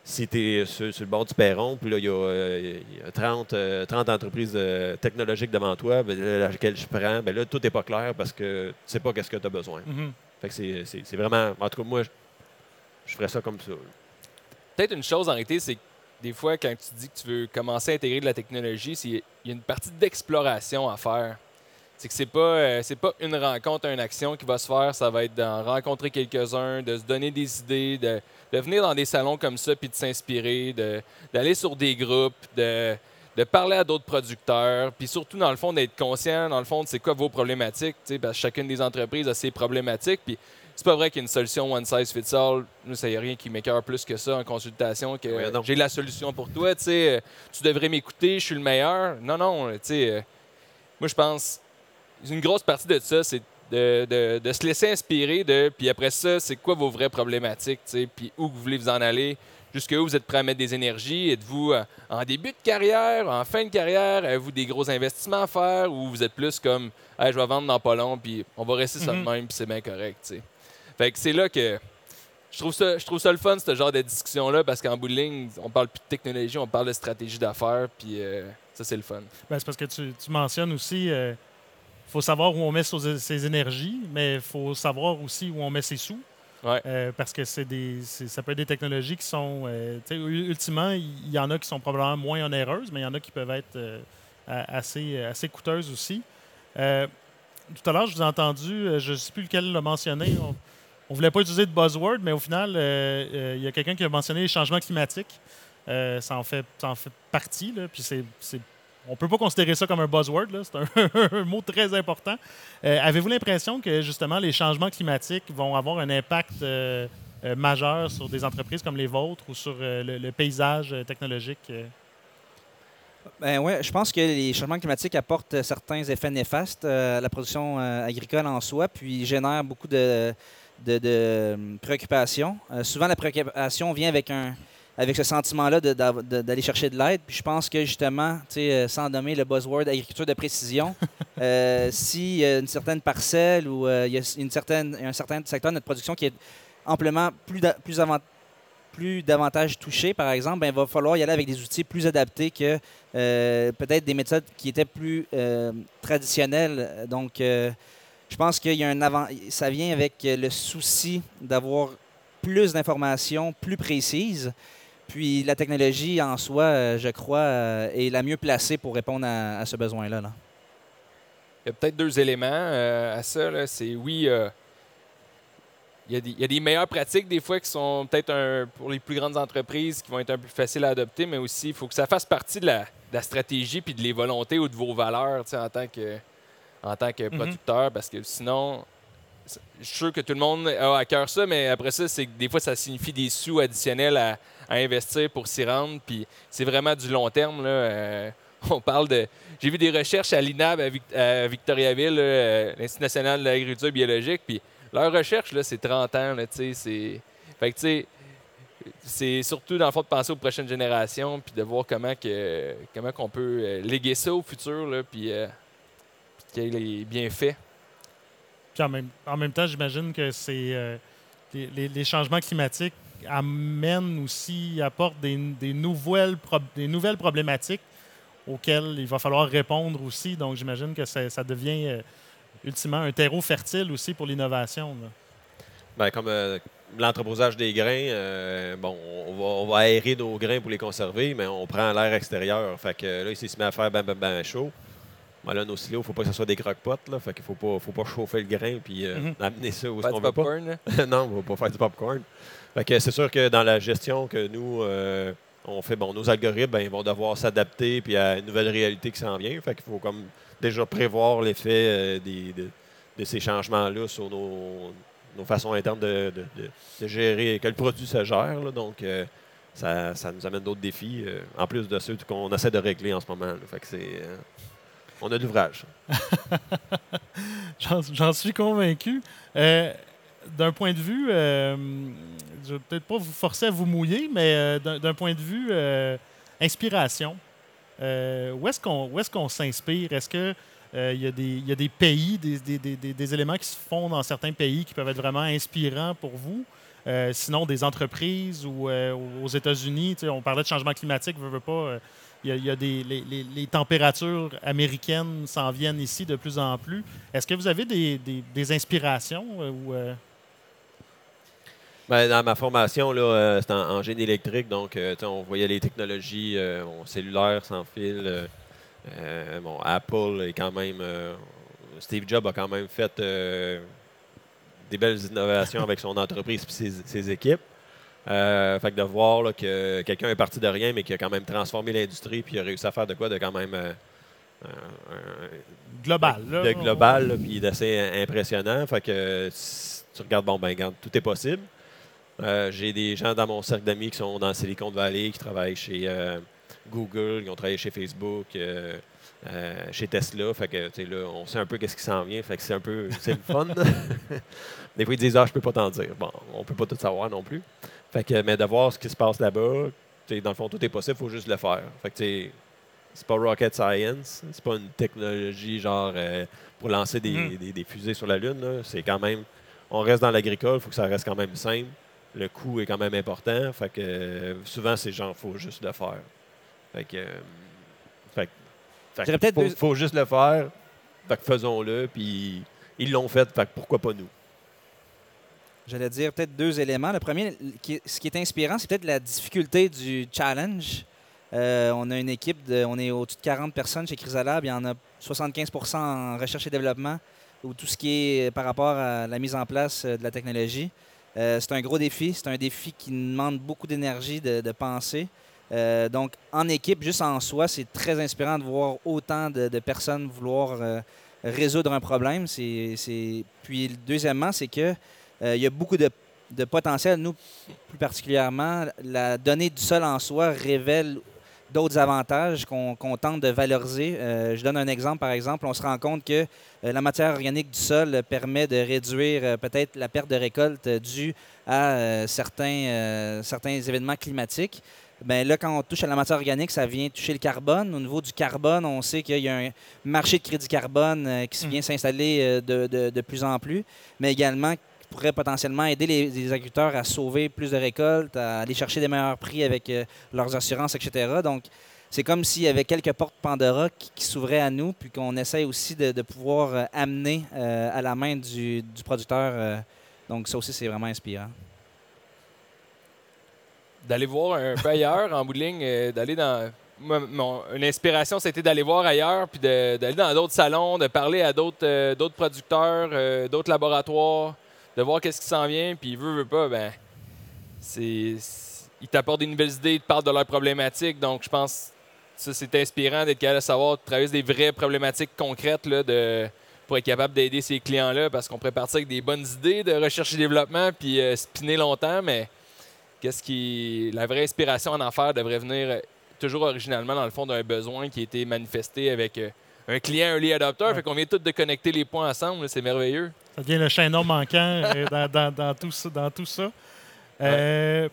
si tu es sur, sur le bord du perron, puis là, il y a, euh, il y a 30, euh, 30 entreprises euh, technologiques devant toi, ben, là, laquelle je prends, ben là, tout n'est pas clair parce que tu sais pas qu'est-ce que tu as besoin. Mhm. Fait que c'est- vraiment. En tout cas, moi, je, je ferais ça comme ça. Peut-être une chose en réalité, c'est que des fois, quand tu dis que tu veux commencer à intégrer de la technologie, c'est- il y a une partie d'exploration à faire. C'est que c'est pas, euh, c'est pas une rencontre, une action qui va se faire. Ça va être d'en rencontrer quelques-uns, de se donner des idées, de, de venir dans des salons comme ça puis de s'inspirer, de- d'aller sur des groupes, de, de parler à d'autres producteurs, puis surtout, dans le fond, d'être conscient, dans le fond, c'est quoi vos problématiques. Parce que chacune des entreprises a ses problématiques. Puis c'est pas vrai qu'il y a une solution one size fits all. Nous, ça y a rien qui m'écœure plus que ça en consultation, que j'ai la solution pour toi. Euh, tu devrais m'écouter, je suis le meilleur. Non, non, tu sais, euh, moi, je pense, une grosse partie de ça, c'est de, de- de se laisser inspirer de, puis après ça, c'est quoi vos vraies problématiques, puis où vous voulez vous en aller, jusqu'où vous êtes prêt à mettre des énergies, êtes-vous euh, en début de carrière, en fin de carrière, avez-vous des gros investissements à faire, ou vous êtes plus comme, Hey, je vais vendre dans pas long, puis on va rester ça de Mhm. même, puis c'est bien correct. Fait que c'est là que je trouve ça, je trouve ça le fun, ce genre de discussion-là, parce qu'en bout de ligne, on parle plus de technologie, on parle de stratégie d'affaires, puis euh, ça, c'est le fun. Ben, c'est parce que tu, tu mentionnes aussi, il faut savoir où on met ses, ses énergies, mais il faut savoir aussi où on met ses sous. Ouais. Euh, parce que c'est des, ça peut être des technologies qui sont, euh, ultimement, il y, en a qui sont probablement moins onéreuses, mais il y en a qui peuvent être euh, assez, assez coûteuses aussi. Tout à l'heure, je vous ai entendu, je ne sais plus lequel l'a mentionné, on ne voulait pas utiliser de buzzword, mais au final, il y a quelqu'un qui a mentionné les changements climatiques. Ça, en fait, ça en fait partie, là, puis c'est, c'est- on peut pas considérer ça comme un buzzword, c'est <laughs> un, mot très important. Euh, avez-vous l'impression que justement les changements climatiques vont avoir un impact euh, euh, majeur sur des entreprises comme les vôtres ou sur le, paysage technologique? Ben ouais, je pense que les changements climatiques apportent certains effets néfastes à la production agricole en soi, puis génèrent beaucoup de, euh, préoccupations. Souvent, la préoccupation vient avec un avec ce sentiment-là d'aller chercher de l'aide. Puis je pense que justement, euh, sans nommer le buzzword agriculture de précision, <laughs> euh, si y a une certaine parcelle ou euh, il y a une certaine, un certain secteur de notre production qui est amplement plus, da- plus avant- plus davantage touché, par exemple, ben, il va falloir y aller avec des outils plus adaptés que euh, peut-être des méthodes qui étaient plus traditionnelles. Donc, je pense qu'il y a un avant... ça vient avec le souci d'avoir plus d'informations plus précises. Puis la technologie en soi, euh, je crois, euh, est la mieux placée pour répondre à, à ce besoin-là. là. Il y a peut-être deux éléments euh, à ça. C'est oui, euh, il, y a des, il y a des meilleures pratiques des fois qui sont peut-être pour les plus grandes entreprises qui vont être un peu plus faciles à adopter, mais aussi il faut que ça fasse partie de la, de la stratégie puis de les volontés ou de vos valeurs en tant que, en tant que Mhm. producteur, parce que sinon, je suis sûr que tout le monde a à cœur ça, mais après ça, c'est des fois, ça signifie des sous additionnels à, investir pour s'y rendre. Puis c'est vraiment du long terme. Là. Euh, on parle de. J'ai vu des recherches à l'INAB à, Vic- à Victoriaville, euh, l'Institut national de l'agriculture biologique. Puis leur recherche, là, c'est 30 ans. Là, c'est... Fait que, tu sais, c'est surtout dans le fond de penser aux prochaines générations, puis de voir comment que comment qu'on peut euh, léguer ça au futur, là, puis, euh, qu'il y ait les bienfaits. En même, temps, j'imagine que c'est euh, les, changements climatiques amènent aussi, apportent des, nouvelles, problématiques auxquelles il va falloir répondre aussi. Donc, j'imagine que ça, devient euh, ultimement un terreau fertile aussi pour l'innovation. Ben, comme euh, l'entreposage des grains, bon, on va, on va aérer nos grains pour les conserver, mais on prend l'air extérieur. Fait que là, il s'est mis à faire ben, ben chaud. Ben là, nos silos, il ne faut pas que ce soit des croque-potes. Là, fait qu'il ne faut pas, faut pas chauffer le grain puis euh, Mhm. amener ça où qu'on veut pas. popcorn, là? <laughs> non, on va pas faire du popcorn. Fait que c'est sûr que dans la gestion que nous, euh, on fait, bon, nos algorithmes, ben, ils vont devoir s'adapter puis à une nouvelle réalité qui s'en vient. Fait qu'il faut comme déjà prévoir l'effet euh, des- de, de ces changements-là sur nos, nos façons internes de, de- de- gérer, que le produit se gère. là. donc, euh, ça, ça nous amène d'autres défis, en plus de ceux qu'on essaie de régler en ce moment. là. Fait que c'est... on a l'ouvrage. <laughs> J'en suis convaincu. Euh, d'un point de vue, euh, je vais peut-être pas vous forcer à vous mouiller, mais euh, d'un point de vue inspiration, où est-ce qu'on s'inspire? Est-ce que il y, a des- pays, des, éléments qui se font dans certains pays qui peuvent être vraiment inspirants pour vous? Sinon, des entreprises ou aux États-Unis, on parlait de changement climatique, veut, veut pas. Il y a, des, les, les- températures américaines s'en viennent ici de plus en plus. Est-ce que vous avez des, des- inspirations euh, ou euh, Ben, dans ma formation, là, euh, c'était en, génie électrique, donc on voyait les technologies bon, cellulaires sans fil. euh, bon, Apple est quand même. Steve Jobs a quand même fait des belles innovations avec son entreprise et ses équipes. Euh, fait que de voir là, que quelqu'un est parti de rien, mais qui a quand même transformé l'industrie puis a réussi à faire de quoi de quand même euh, un- Global. là. de global, là, puis d'assez impressionnant. Fait que si tu regardes, bon, ben, regarde, tout est possible. Euh, J'ai des gens dans mon cercle d'amis qui sont dans Silicon Valley, qui travaillent chez euh, Google, qui ont travaillé chez Facebook, euh, euh, chez Tesla. Fait que, tu sais, là, on sait un peu qu'est-ce qui s'en vient. Fait que c'est un peu, c'est le fun. <laughs> des fois, ils disent, ah, je peux pas t'en dire. Bon, on peut pas tout savoir non plus. Fait que, mais de voir ce qui se passe là-bas, dans le fond, tout est possible, il faut juste le faire. Fait que, c'est pas rocket science, c'est pas une technologie genre euh, pour lancer des, Mhm. des- des fusées sur la Lune. C'est quand même, on reste dans l'agricole, il faut que ça reste quand même simple. Le coût est quand même important, fait que euh, souvent c'est genre faut juste le faire. Fait que, euh, fait, fait faut, deux- faut juste le faire. Fait que faisons-le, puis ils l'ont fait, fait que pourquoi pas nous? J'allais dire peut-être deux éléments. Le premier, ce qui est inspirant, c'est peut-être la difficulté du challenge. Euh, on a une équipe, de, on est au-dessus de 40 personnes chez Chrysalab. Il y en a 75% en recherche et développement, ou tout ce qui est par rapport à la mise en place euh, de la technologie. Euh, c'est un gros défi. C'est un défi qui demande beaucoup d'énergie de, de penser. Euh, donc, en équipe, juste en soi, c'est très inspirant de voir autant de, personnes vouloir euh, résoudre un problème. Puis, deuxièmement, c'est que euh, il y a beaucoup de, de potentiel. Nous, plus particulièrement, la donnée du sol en soi révèle d'autres avantages qu'on tente de valoriser. Euh, je donne un exemple, par exemple. On se rend compte que euh, la matière organique du sol euh, permet de réduire euh, peut-être la perte de récolte euh, due à euh, certains, euh, certains événements climatiques. Ben là, quand on touche à la matière organique, ça vient toucher le carbone. Au niveau du carbone, on sait qu'il y a un marché de crédit carbone euh, qui Mm. vient s'installer euh, de, de- de plus en plus, mais également pourrait potentiellement aider les, agriculteurs à sauver plus de récoltes, à aller chercher des meilleurs prix avec euh, leurs assurances, etc. Donc, c'est comme s'il y avait quelques portes Pandora qui, qui s'ouvraient à nous, puis qu'on essaie aussi de, pouvoir euh, amener euh, à la main du, du producteur. donc, ça aussi, c'est vraiment inspirant. d'aller voir un peu ailleurs en bout de ligne, d'aller dans. Mon- une inspiration, c'était d'aller voir ailleurs, puis d'aller dans d'autres salons, de parler à d'autres producteurs, d'autres laboratoires, de voir qu'est-ce qui s'en vient, puis veut, veut pas, ben, c'est. Ils t'apportent des nouvelles idées, ils te parlent de leurs problématiques, donc je pense que ça, c'est inspirant d'être capable de savoir, de travailler sur des vraies problématiques concrètes, là, de, pour être capable d'aider ces clients-là, parce qu'on pourrait partir avec des bonnes idées de recherche et développement, puis euh, spinner longtemps, mais qu'est-ce qui la vraie inspiration en affaires devrait venir euh, toujours originalement dans le fond d'un besoin qui a été manifesté avec euh, un client, un lead adopteur. Ouais. Fait qu'on vient tous de connecter les points ensemble, c'est merveilleux. Ça devient le chaînon manquant euh, <laughs> dans, dans- dans tout ça. Dans tout ça. Euh,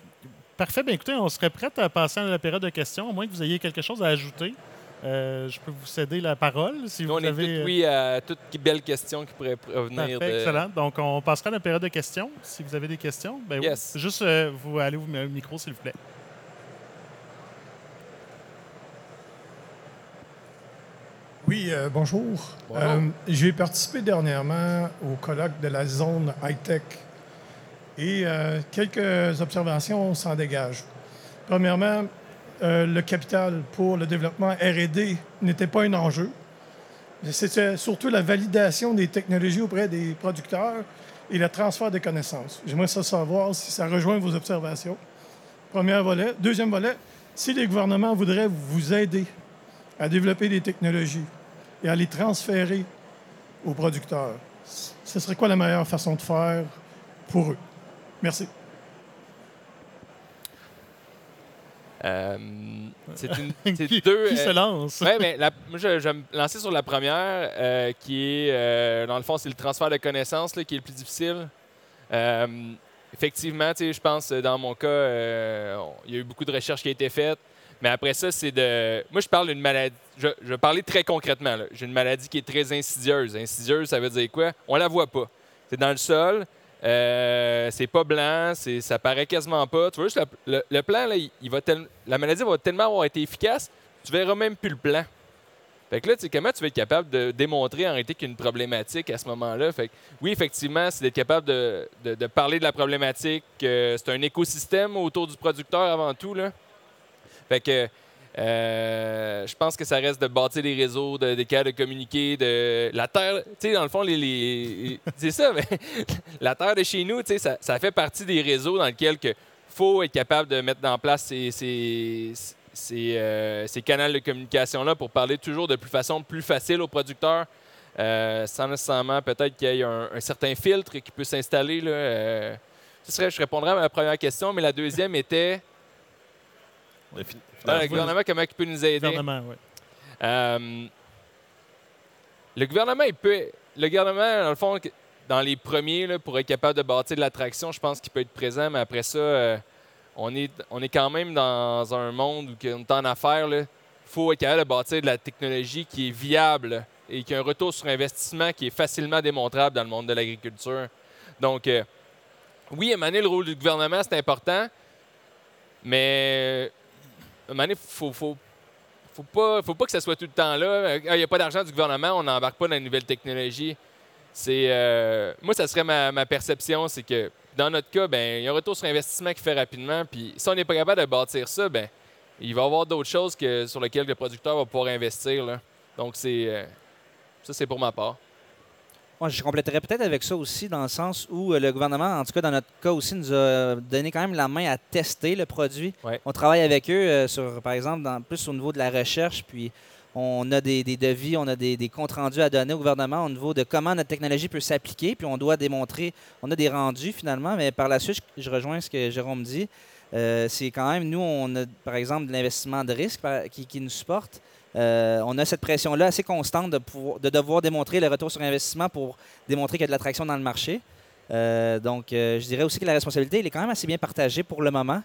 Parfait. Bien, écoutez, on serait prêt à passer à la période de questions, à moins que vous ayez quelque chose à ajouter. Euh, je peux vous céder la parole si Nous, vous on est avez. euh, oui à toutes les belles questions qui pourraient provenir Parfait, de. excellent. Donc, on passera à la période de questions. Si vous avez des questions, ben oui. Juste, euh, vous allez vous mettre le micro, s'il vous plaît. Oui, euh, bonjour. Bonjour. Euh, J'ai participé dernièrement au colloque de la zone high-tech et euh, quelques observations s'en dégagent. Premièrement, le capital pour le développement RD n'était pas un enjeu. C'était surtout la validation des technologies auprès des producteurs et le transfert des connaissances. J'aimerais savoir si ça rejoint vos observations. Premier volet. Deuxième volet, si les gouvernements voudraient vous aider à développer des technologies et à les transférer aux producteurs, ce serait quoi la meilleure façon de faire pour eux? Merci. Euh, c'est une. <laughs> C'est qui deux. qui se euh, lance? Ouais, mais la- moi, je, je vais me lancer sur la première, euh, qui est, euh, dans le fond, c'est le transfert de connaissances là, qui est le plus difficile. Euh, effectivement, tu sais, je pense, dans mon cas, euh, il y a eu beaucoup de recherches qui ont été faites. Mais après ça, c'est de. Moi, je parle d'une maladie. Je, vais parler très concrètement. J'ai une maladie qui est très insidieuse. Insidieuse, ça veut dire quoi? On la voit pas. C'est dans le sol. Euh, c'est pas blanc, ça paraît quasiment pas. Tu vois juste le, plan, là, il, va tel- la maladie va tellement avoir été efficace, tu verras même plus le plan. Fait que là, tu sais, comment tu vas être capable de démontrer en réalité qu'il y a une problématique à ce moment-là? Fait que, oui, effectivement, c'est d'être capable de, de- parler de la problématique. que c'est un écosystème autour du producteur avant tout. Là. Fait que euh, je pense que ça reste de bâtir des réseaux, de, des cas de communiquer, de la terre. Tu sais, dans le fond, les, les- <laughs> c'est ça, mais <laughs> la terre de chez nous, tu sais, ça, ça fait partie des réseaux dans lesquels il faut être capable de mettre en place ces, ces, ces, euh, ces canaux de communication-là pour parler toujours de plus façon plus facile aux producteurs. euh, sans nécessairement peut-être qu'il y ait un, un certain filtre qui peut s'installer. là, euh. Ce serait, je répondrais à ma première question, mais la deuxième était Le ah, le gouvernement, comment il peut nous aider? Gouvernement, oui. Euh, le gouvernement, il peut. Le gouvernement, dans le fond, dans les premiers, là, pour être capable de bâtir de l'attraction, je pense qu'il peut être présent, mais après ça, euh, on, est, on est quand même dans un monde où on est en affaires. Il faut être capable de bâtir de la technologie qui est viable et qui a un retour sur investissement qui est facilement démontrable dans le monde de l'agriculture. Donc, euh, oui, donné, le rôle du gouvernement, c'est important, mais à un moment donné, il faut, faut, faut pas, faut pas que ça soit tout le temps là. Il n'y a pas d'argent du gouvernement, on n'embarque pas dans les nouvelles technologies. C'est, euh, moi, ça serait ma, perception, c'est que dans notre cas, ben, il y a un retour sur investissement qui fait rapidement. Puis si on n'est pas capable de bâtir ça, ben, il va y avoir d'autres choses sur lesquelles le producteur va pouvoir investir. Donc, c'est, euh, ça, c'est pour ma part. Moi, je compléterais peut-être avec ça aussi, dans le sens où euh, le gouvernement, en tout cas dans notre cas aussi, nous a donné quand même la main à tester le produit. Ouais. On travaille avec eux, euh, sur, par exemple, dans, plus au niveau de la recherche, puis on a des, des devis, on a des, des comptes rendus à donner au gouvernement au niveau de comment notre technologie peut s'appliquer, puis on doit démontrer, on a des rendus finalement, mais par la suite, je, je rejoins ce que Jérôme dit. Euh, c'est quand même, nous, on a par exemple de l'investissement de risque qui, qui nous supporte. Euh, on a cette pression-là assez constante de, devoir démontrer le retour sur investissement pour démontrer qu'il y a de l'attraction dans le marché. Euh, donc, euh, je dirais aussi que la responsabilité elle est quand même assez bien partagée pour le moment.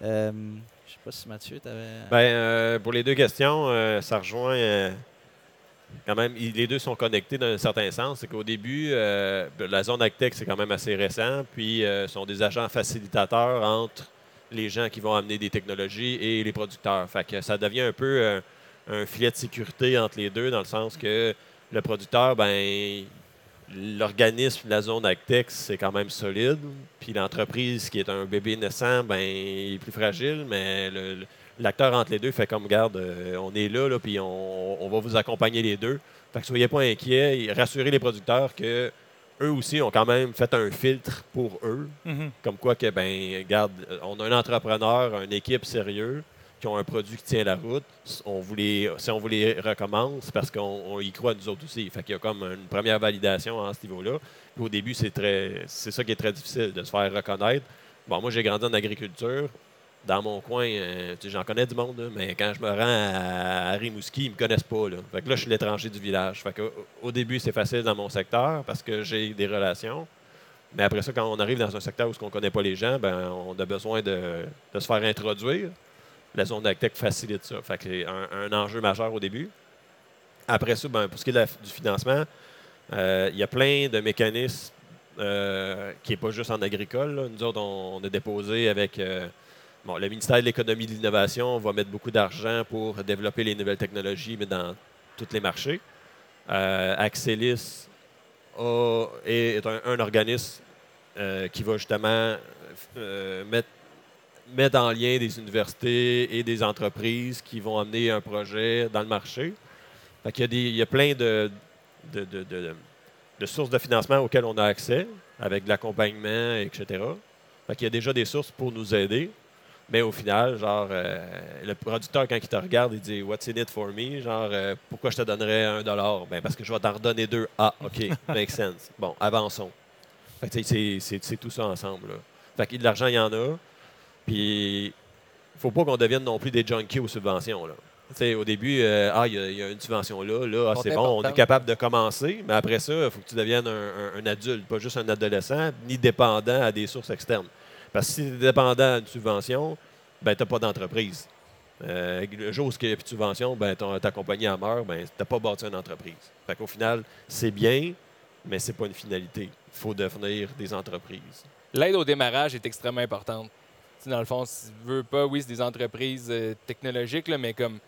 Je sais pas si Mathieu, tu avais. Ben, pour les deux questions, ça rejoint quand même. Les deux sont connectés dans un certain sens. C'est qu'au début, la zone Actec, c'est quand même assez récent. Puis, euh, sont des agents facilitateurs entre les gens qui vont amener des technologies et les producteurs. Fait ça devient un peu un filet de sécurité entre les deux, dans le sens que le producteur, ben, l'organisme, la zone Actex, c'est quand même solide. Puis l'entreprise qui est un bébé naissant, ben, il est plus fragile, mais l'acteur entre les deux fait comme garde, euh, on est là, là puis on, on va vous accompagner les deux. Fait que soyez pas inquiets, et rassurez les producteurs que eux aussi ont quand même fait un filtre pour eux. Mhm. Comme quoi que, ben, garde, on a un entrepreneur, une équipe sérieuse qui ont un produit qui tient la route. On si on vous les recommande, c'est parce qu'on on y croit nous autres aussi. Fait qu'il y a comme une première validation à ce niveau-là. Au début, c'est très, c'est ça qui est très difficile de se faire reconnaître. Bon, moi, j'ai grandi en agriculture. Dans mon coin, euh, j'en connais du monde, mais quand je me rends à, Rimouski, ils ne me connaissent pas. Là. Fait que là, je suis l'étranger du village. Fait que, au, début, c'est facile dans mon secteur parce que j'ai des relations. Mais après ça, quand on arrive dans un secteur où on ne connaît pas les gens, ben, on a besoin de se faire introduire. La zone d'Actec facilite ça. Fait un, enjeu majeur au début. Après ça, ben, pour ce qui est du financement, euh, il y a plein de mécanismes euh, qui n'est pas juste en agricole. Nous autres, on, on a déposé avec euh, bon, le ministère de l'Économie et de l'Innovation. On va mettre beaucoup d'argent pour développer les nouvelles technologies, mais dans tous les marchés. Axelis est un, organisme qui va justement mettre, mettre en lien des universités et des entreprises qui vont amener un projet dans le marché. Fait qu'il y a des- il y a plein de, de, de- de- de sources de financement auxquelles on a accès, avec de l'accompagnement, etc. Fait qu'il y a déjà des sources pour nous aider. Mais au final, genre, euh, le producteur, quand il te regarde, il dit What's in it for me? Genre, euh, pourquoi je te donnerais un dollar? Ben, parce que je vais t'en redonner deux. Ah, OK, <laughs> makes sense. Bon, avançons. C'est tout ça ensemble. Là. Fait que de l'argent, il y en a. Puis, faut pas qu'on devienne non plus des junkies aux subventions. Là. Tu sais, au début, euh, ah, il y, a- il y a une subvention là, là, ah, c'est bon, on est capable de commencer, mais après ça, il faut que tu deviennes un, un- un adulte, pas juste un adolescent, ni dépendant à des sources externes. Parce que si tu es dépendant à une subvention, ben, tu n'as pas d'entreprise. Euh, le jour où il n'y a plus de subvention, ben, ton- ta compagnie en meurt, ben, tu n'as pas bâti une entreprise. Fait qu'au final, c'est bien, mais c'est pas une finalité. Il faut devenir des entreprises. L'aide au démarrage est extrêmement importante. Dans le fond, si tu veux pas, oui, c'est des entreprises euh, technologiques, là, mais comme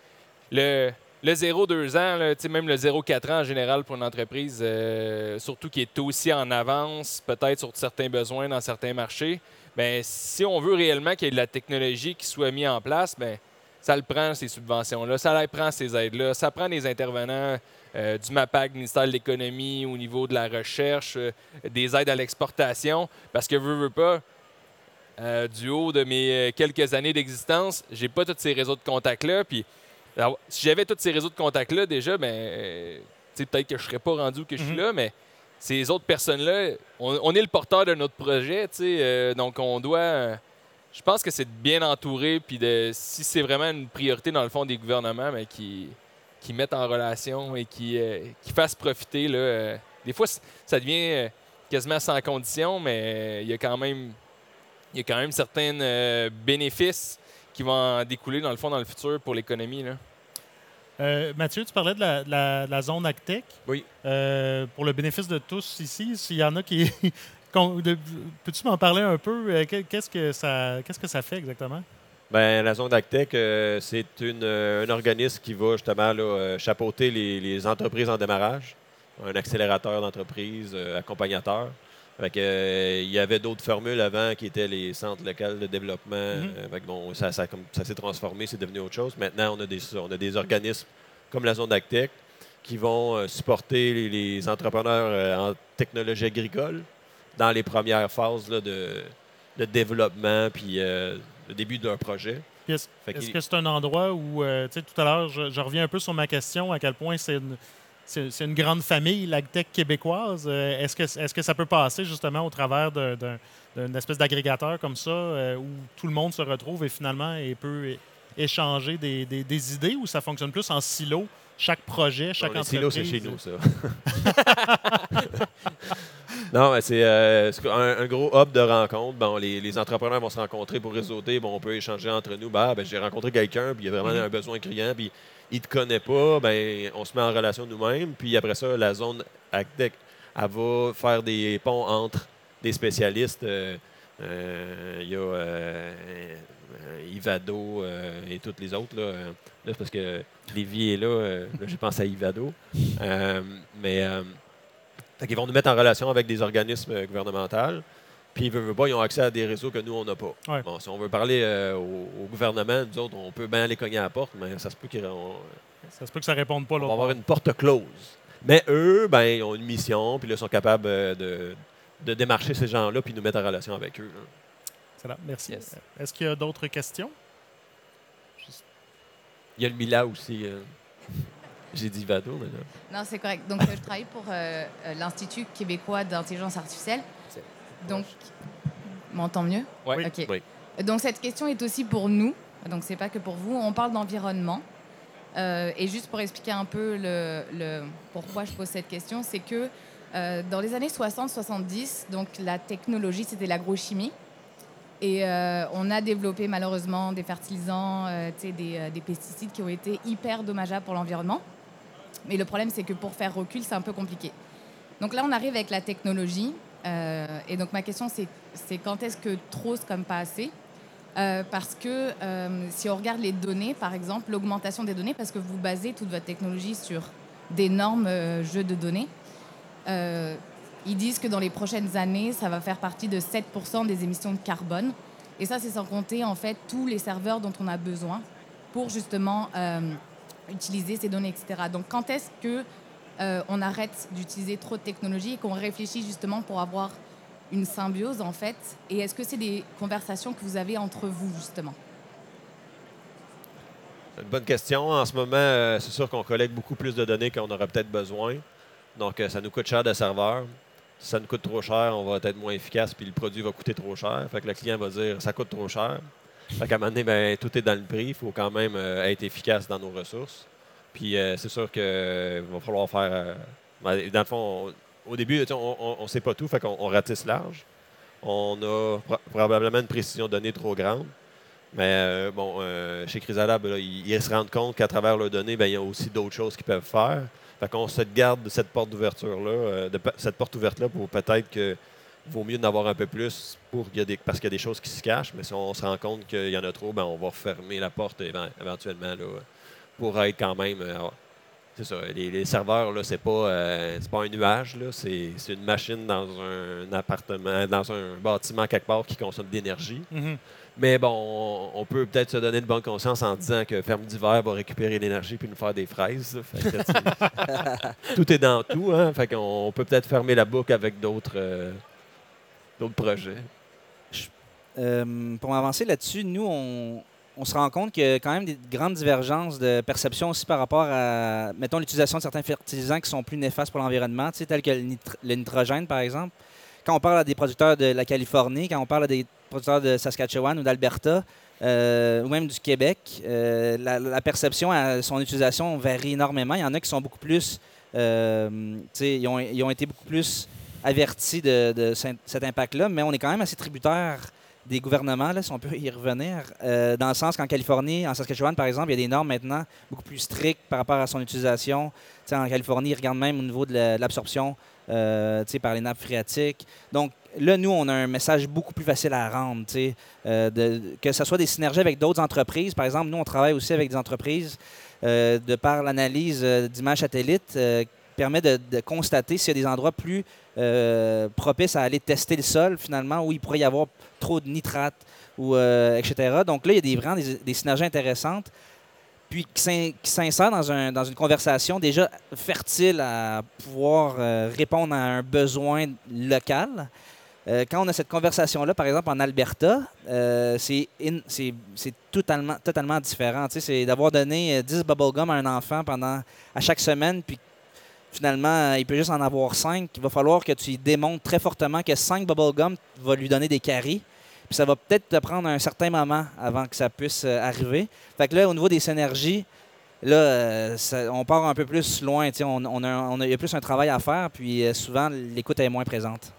le, le 0-2 ans, même le 0-4 ans en général pour une entreprise, euh, surtout qui est aussi en avance, peut-être sur certains besoins dans certains marchés, ben, si on veut réellement qu'il y ait de la technologie qui soit mise en place, ben, ça le prend, ces subventions-là, ça le prend, ces aides-là, ça prend des intervenants euh, du MAPAC, ministère de l'Économie, au niveau de la recherche, des aides à l'exportation, parce que veux, veux pas, euh, du haut de mes euh, quelques années d'existence, j'ai pas tous ces réseaux de contacts-là, puis alors, si j'avais tous ces réseaux de contacts-là, déjà, ben, euh, peut-être que je serais pas rendu où que je suis Mhm. là, mais ces autres personnes-là, on, on est le porteur de notre projet, tu sais, euh, donc on doit. je pense que c'est de bien entouré, puis de, si c'est vraiment une priorité dans le fond des gouvernements, mais qui, qui mettent en relation et qui, qui fassent profiter. Là, des fois, ça devient quasiment sans condition, mais il y a quand même, il y a quand même certains euh, bénéfices qui vont en découler dans le fond dans le futur pour l'économie. là. Euh, Mathieu, tu parlais de la, de la- de la zone Actec. Oui. Euh, pour le bénéfice de tous ici, s'il y en a qui. <laughs> Peux-tu m'en parler un peu? Que- Qu'est-ce que ça, qu'est-ce que ça fait exactement? Ben, la zone d'Actec, euh, c'est une, un organisme qui va justement là, chapeauter les, les entreprises en démarrage, un accélérateur d'entreprise, euh, accompagnateur. Fait que, euh, il y avait d'autres formules avant qui étaient les centres locaux de développement. Mhm. Euh, fait que bon, ça, ça, comme- ça s'est transformé, c'est devenu autre chose. Maintenant, on a des, on a des organismes comme la zone d'Actec qui vont euh, supporter les, les entrepreneurs en technologie agricole dans les premières phases là, de, de développement puis euh, le début leur projet. Est-ce que c'est un endroit où, euh, tu sais, tout à l'heure, je, je reviens un peu sur ma question, à quel point c'est c'est, une grande famille, l'agtech québécoise. Euh, est-ce, que, est-ce que ça peut passer justement au travers d'un, d'un- d'une espèce d'agrégateur comme ça, euh, où tout le monde se retrouve et finalement et peut échanger des, des- des idées, ou ça fonctionne plus en silo, chaque projet, chaque Non, entreprise? silos, c'est chez nous, ça. <laughs> non, mais c'est euh, un, un gros hub de rencontre. Bon, les, les entrepreneurs vont se rencontrer pour réseauter. Bon, on peut échanger entre nous. Ben, ben, j'ai rencontré quelqu'un, puis il y a vraiment Mhm. un besoin criant, puis il te connaît pas. Ben, on se met en relation nous-mêmes. Puis après ça, la zone ACTEC, elle va faire des ponts entre des spécialistes. euh, euh, Il y a euh, Ivado et toutes les autres. Là, là, parce que Lévi est là. là, je pense à Ivado. Mais qu'ils vont nous mettre en relation avec des organismes gouvernementaux. Puis, ils veulent pas, ils ont accès à des réseaux que nous, on n'a pas. Ouais. Bon, si on veut parler euh, au, au gouvernement, nous autres, on peut bien aller cogner à la porte, mais ça se peut qu'ils on, Ça se peut que ça réponde pas on va avoir une porte close. Mais eux, ben, ils ont une mission, puis là, ils sont capables euh, de, de démarcher ces gens-là, puis nous mettre en relation avec eux. là. Excellent, merci. Yes. Euh, Est-ce qu'il y a d'autres questions? Il y a le Mila aussi. euh. <laughs> J'ai dit Vado, mais là. Non, c'est correct. Donc, euh, je travaille pour euh, euh, l'Institut québécois d'intelligence artificielle. Donc, m'entend mieux Ouais. Oui. Ok. Oui. Donc, cette question est aussi pour nous. Donc, c'est pas que pour vous. On parle d'environnement. Euh, et juste pour expliquer un peu le, le- pourquoi je pose cette question, c'est que euh, dans les années 60-70, donc la technologie, c'était l'agrochimie. Et euh, on a développé malheureusement des fertilisants, des pesticides qui ont été hyper dommageables pour l'environnement. Mais le problème, c'est que pour faire recul, c'est un peu compliqué. Donc là, on arrive avec la technologie. Euh, et donc ma question, c'est quand est-ce que trop, c'est comme pas assez? Euh, Parce que euh, si on regarde les données, par exemple, l'augmentation des données, parce que vous basez toute votre technologie sur d'énormes jeux de données, ils disent que dans les prochaines années, ça va faire partie de 7% des émissions de carbone. Et ça, c'est sans compter en fait tous les serveurs dont on a besoin pour justement utiliser ces données, etc. Donc, quand est-ce que euh, on arrête d'utiliser trop de technologie et qu'on réfléchit justement pour avoir une symbiose en fait Et est-ce que c'est des conversations que vous avez entre vous justement? Une bonne question. En ce moment, euh, c'est sûr qu'on collecte beaucoup plus de données qu'on aurait peut-être besoin. Donc, euh, ça nous coûte cher de serveur. Si ça nous coûte trop cher, on va être moins efficace, puis le produit va coûter trop cher. Fait que le client va dire ça coûte trop cher. Fait qu'à un moment donné, ben, tout est dans le prix. Il faut quand même être efficace dans nos ressources. Puis euh, c'est sûr qu'il va falloir faire. euh, ben, dans le fond, on- au début, on ne sait pas tout, fait qu'on on ratisse large. On a pro- probablement une précision de données trop grande. Mais euh, bon, euh, chez Chrysalab, ils, se rendent compte qu'à travers leurs données, ben, il y a aussi d'autres choses qu'ils peuvent faire. Fait qu'on se garde cette porte d'ouverture-là, euh, de cette porte ouverte-là pour peut-être que vaut mieux d'en avoir un peu plus pour y a des, parce qu'il y a des choses qui se cachent. Mais si on se rend compte qu'il y en a trop, ben, on va fermer la porte éven- éventuellement là, pour être quand même. euh, c'est ça, les, les serveurs, là, c'est pas, euh, c'est pas un nuage, là, c'est, c'est une machine dans un appartement, dans un bâtiment quelque part qui consomme de l'énergie. Mhm. Mais bon, on, peut peut-être se donner une bonne conscience en disant que Ferme d'hiver va récupérer l'énergie puis nous faire des fraises. Fait que, <laughs> tout est dans tout, hein? Fait qu'on on peut peut-être fermer la boucle avec d'autres, euh, d'autres projets. Euh, pour avancer là-dessus, nous, on, on se rend compte qu'il y a quand même des grandes divergences de perception aussi par rapport à, mettons, l'utilisation de certains fertilisants qui sont plus néfastes pour l'environnement, tels que le, nitr- le nitrogène, par exemple. Quand on parle à des producteurs de la Californie, quand on parle à des producteurs de Saskatchewan ou d'Alberta, euh, ou même du Québec, euh, la, perception à son utilisation varie énormément. Il y en a qui sont beaucoup plus, euh, ils ont, été beaucoup plus avertis de, de cet impact-là, mais on est quand même assez tributaire des gouvernements, là, si on peut y revenir, euh, dans le sens qu'en Californie, en Saskatchewan, par exemple, il y a des normes maintenant beaucoup plus strictes par rapport à son utilisation. En Californie, ils regardent même au niveau de la- de l'absorption euh, par les nappes phréatiques. Donc là, nous, on a un message beaucoup plus facile à rendre. euh, que ce soit des synergies avec d'autres entreprises. Par exemple, nous, on travaille aussi avec des entreprises de par l'analyse d'images satellites permet de constater s'il y a des endroits plus euh, propices à aller tester le sol, finalement, où il pourrait y avoir trop de nitrates, ou, euh, etc. Donc là, il y a des, vraiment des, synergies intéressantes, puis qui s'in- qui s'insèrent dans, un- dans une conversation déjà fertile à pouvoir euh, répondre à un besoin local. Euh, quand on a cette conversation-là, par exemple en Alberta, c'est totalement, différent. C'est d'avoir donné euh, 10 bubblegum à un enfant pendant à chaque semaine, puis finalement, euh, il peut juste en avoir 5. Il va falloir que tu démontres très fortement que 5 bubblegum va lui donner des caries. Puis ça va peut-être te prendre un certain moment avant que ça puisse euh, arriver. Fait que là, au niveau des synergies, là, euh, on part un peu plus loin. On, on a, il y a plus un travail à faire, puis souvent, l'écoute est moins présente.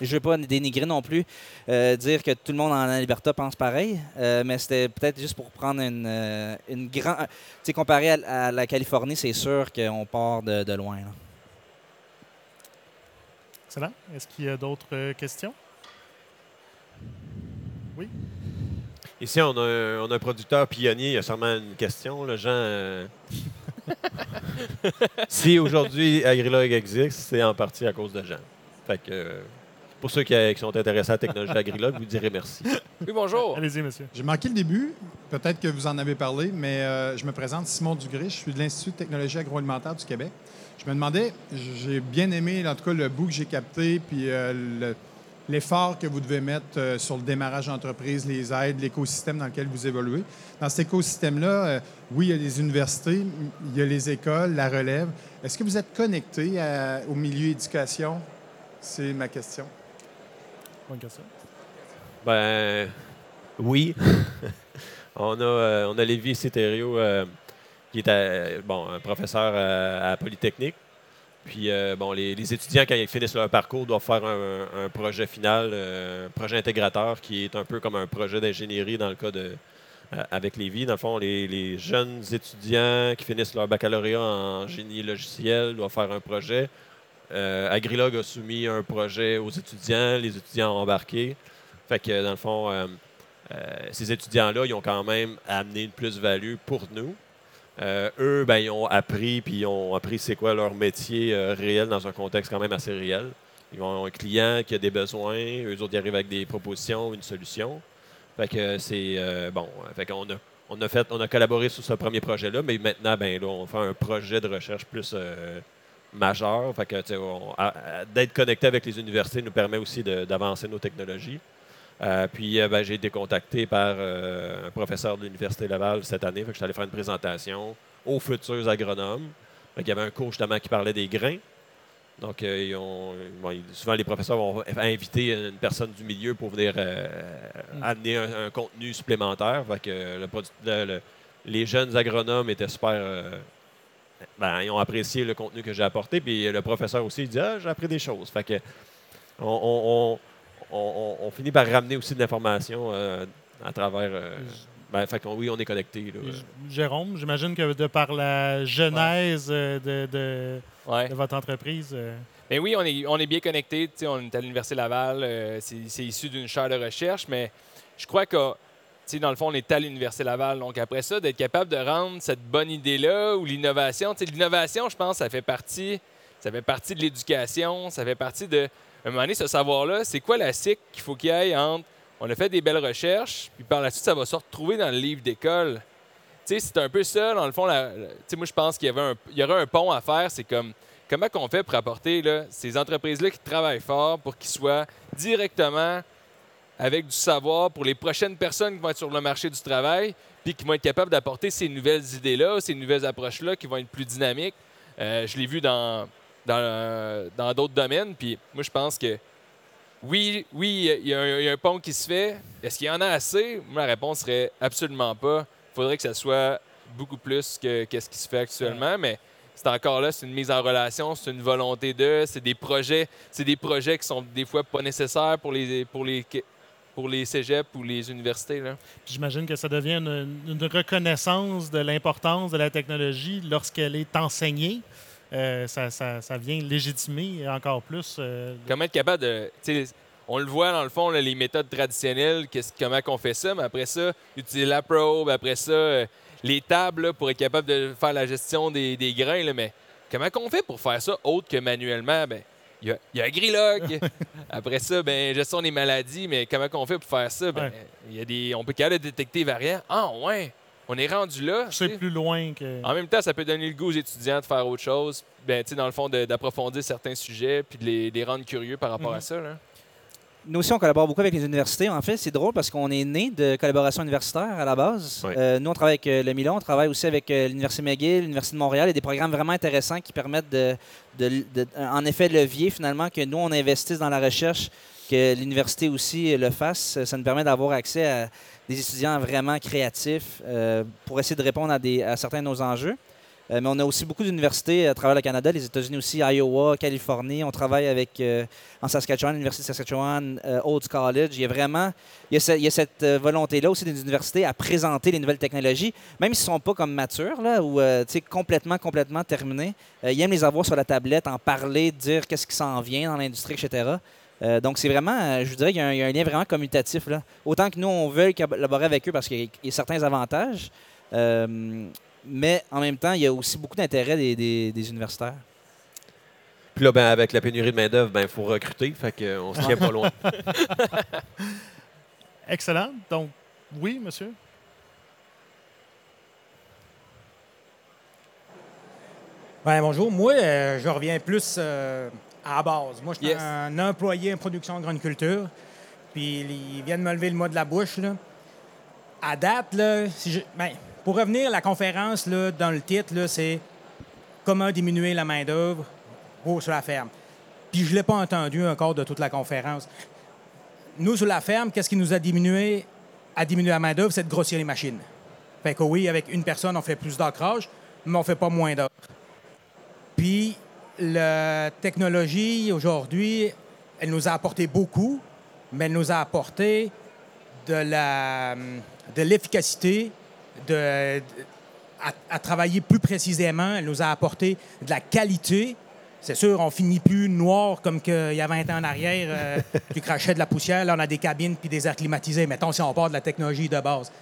Je ne veux pas dénigrer non plus, euh, dire que tout le monde en Alberta pense pareil, euh, mais c'était peut-être juste pour prendre une, euh, une grande. Tu sais, comparé à, à la Californie, c'est sûr qu'on part de, de loin. là. Excellent. Est-ce qu'il y a d'autres questions? Ici, on a, un, on a un producteur pionnier. Il y a sûrement une question. Le Jean. <laughs> <laughs> si aujourd'hui Agrilog existe, c'est en partie à cause de Jean. Fait que, euh, pour ceux qui, qui sont intéressés à la technologie Agrilog, vous direz merci. Oui, bonjour. Allez-y, monsieur. J'ai manqué le début. Peut-être que vous en avez parlé, mais euh, je me présente Simon Dugré. Je suis de l'Institut de technologie agroalimentaire du Québec. Je me demandais, j'ai bien aimé, en tout cas, le bout que j'ai capté, puis euh, le- l'effort que vous devez mettre euh, sur le démarrage d'entreprise, les aides, l'écosystème dans lequel vous évoluez. Dans cet écosystème-là, euh, oui, il y a les universités, il y a les écoles, la relève. Est-ce que vous êtes connecté à- au milieu éducation? C'est ma question. Ben, oui. <laughs> on, a, euh, on Lévi Cétério, euh, qui est un professeur euh, à, Polytechnique. Puis, bon, les, étudiants, quand ils finissent leur parcours, doivent faire un, projet final, un projet intégrateur, qui est un peu comme un projet d'ingénierie dans le cas de avec Lévi. Dans le fond, les jeunes étudiants qui finissent leur baccalauréat en génie logiciel doivent faire un projet. Euh, Agrilog a soumis un projet aux étudiants, les étudiants ont embarqué. Fait que, dans le fond, euh, euh, ces étudiants-là, ils ont quand même amené une plus-value pour nous. Euh, eux, ben, ils ont appris, puis ils ont appris c'est quoi leur métier réel dans un contexte quand même assez réel. Ils ont un client qui a des besoins, eux autres, ils arrivent avec des propositions, une solution. Fait que c'est bon. Fait qu'on a, on a fait, on a collaboré sur ce premier projet-là, mais maintenant, ben là, on fait un projet de recherche plus majeur. Fait que, tu sais, on- à- à- d'être connecté avec les universités nous permet aussi de- d'avancer nos technologies. Euh, puis euh, ben, j'ai été contacté par euh, un professeur de l'Université Laval cette année. Fait que je suis allé faire une présentation aux futurs agronomes. Il y avait un cours justement qui parlait des grains. Donc, ils ont, bon, ils- souvent, les professeurs vont inviter une personne du milieu pour venir euh, amener un, un contenu supplémentaire. Fait que le produ- le- le- les jeunes agronomes étaient super. Ben, ils ont apprécié le contenu que j'ai apporté. Puis le professeur aussi, il dit Ah, j'ai appris des choses. Fait que on, on- on- on- on- on finit par ramener aussi de l'information euh, à travers. euh, ben, fait que, oui, on est connecté. Jérôme, j'imagine que de par la genèse euh, de, de- Ouais. de votre entreprise, euh, Mais oui, on est, on est bien sais, On est à l'Université Laval. euh, c'est issu d'une chaire de recherche, mais je crois que dans le fond, on est à l'Université Laval. Donc, après ça, d'être capable de rendre cette bonne idée-là ou l'innovation. L'innovation, je pense, ça fait partie, ça fait partie de l'éducation, ça fait partie de. À un moment donné, ce savoir-là, c'est quoi la cycle qu'il faut qu'il y ait entre. On a fait des belles recherches, puis par la suite, ça va se retrouver dans le livre d'école. C'est un peu ça, dans le fond. moi, je pense qu'il y, avait un, il y aurait un pont à faire. C'est comme comment qu'on fait pour apporter là, ces entreprises-là qui travaillent fort pour qu'ils soient directement avec du savoir pour les prochaines personnes qui vont être sur le marché du travail, puis qui vont être capables d'apporter ces nouvelles idées-là, ces nouvelles approches-là qui vont être plus dynamiques. Euh, je l'ai vu dans dans dans d'autres domaines, puis moi, je pense que oui, oui, il y, a un- il y a un pont qui se fait. Est-ce qu'il y en a assez? Moi, la réponse serait absolument pas. Il faudrait que ça soit beaucoup plus que, que ce qui se fait actuellement, mais c'est encore là, c'est une mise en relation, c'est une volonté de, c'est des projets, c'est des projets qui sont des fois pas nécessaires pour les pour les pour les cégeps ou les universités. J'imagine que ça devient une, une reconnaissance de l'importance de la technologie lorsqu'elle est enseignée. Euh, ça, ça- ça vient légitimer encore plus. euh, Comment être capable de. On le voit dans le fond, là, les méthodes traditionnelles, comment on fait ça, mais après ça, utiliser la probe, après ça, euh, les tables là, pour être capable de faire la gestion des, des grains. là, mais comment on fait pour faire ça autre que manuellement? Ben, il y a, il y a un grilog. <laughs> après ça, ben, gestion des maladies, mais comment on fait pour faire ça? Ben, Ouais. il y a des, on peut capable de détecter les variants. Ah ouais, on est rendu là. c'est plus loin que. En même temps, ça peut donner le goût aux étudiants de faire autre chose. Ben, tu sais, dans le fond, d'approfondir certains sujets puis de les, de les rendre curieux par rapport à ça. Là. Nous aussi, on collabore beaucoup avec les universités. En fait, c'est drôle parce qu'on est né de collaboration universitaire à la base. Oui. Euh, nous, on travaille avec euh, le Milan, on travaille aussi avec euh, l'Université McGill, l'Université de Montréal. Il y a des programmes vraiment intéressants qui permettent de, de- de- en effet, levier finalement que nous, on investisse dans la recherche, que l'université aussi le fasse. Ça nous permet d'avoir accès à des étudiants vraiment créatifs euh, pour essayer de répondre à, des, à certains de nos enjeux. Euh, mais on a aussi beaucoup d'universités à travers le Canada, les États-Unis aussi, Iowa, Californie. On travaille avec euh, en Saskatchewan, l'Université de Saskatchewan, euh, Olds College. Il y a vraiment il y a, cette volonté-là aussi des universités à présenter les nouvelles technologies, même s'ils ne sont pas comme matures ou complètement, complètement terminés. Ils aiment les avoir sur la tablette, en parler, dire qu'est-ce qui s'en vient dans l'industrie, etc. Donc, c'est vraiment, je vous dirais qu'il y, a un- il y a un lien vraiment commutatif. Là. Autant que nous, on veut collaborer avec eux parce qu'il y a- certains avantages, mais en même temps, il y a aussi beaucoup d'intérêt des, des- des universitaires. Puis là, ben, avec la pénurie de main-d'œuvre, il faut recruter. Fait qu'on se tient pas loin. <laughs> Excellent. Donc, oui, monsieur? Ben, bonjour. Moi, euh, je reviens plus euh, à la base. Moi, je suis Yes. un employé en production de grande culture. Puis, ils viennent me lever le mot de la bouche. Là. À date, là, si je- ben, pour revenir la conférence, là, dans le titre, c'est comment diminuer la main-d'œuvre sur la ferme. Puis, je ne l'ai pas entendu encore de toute la conférence. Nous, sur la ferme, qu'est-ce qui nous a diminué à diminuer la main-d'œuvre? C'est de grossir les machines. Fait que oui, avec une personne, on fait plus d'ancrage, mais on fait pas moins d'heures. Puis, la technologie, aujourd'hui, elle nous a apporté beaucoup, mais elle nous a apporté de l'efficacité, de, à, à travailler plus précisément. Elle nous a apporté de la qualité. C'est sûr, on finit plus noir comme qu'il y a 20 ans en arrière, euh, <laughs> qui crachait de la poussière. Là, on a des cabines puis des airs climatisés. Mettons, si on part de la technologie de base.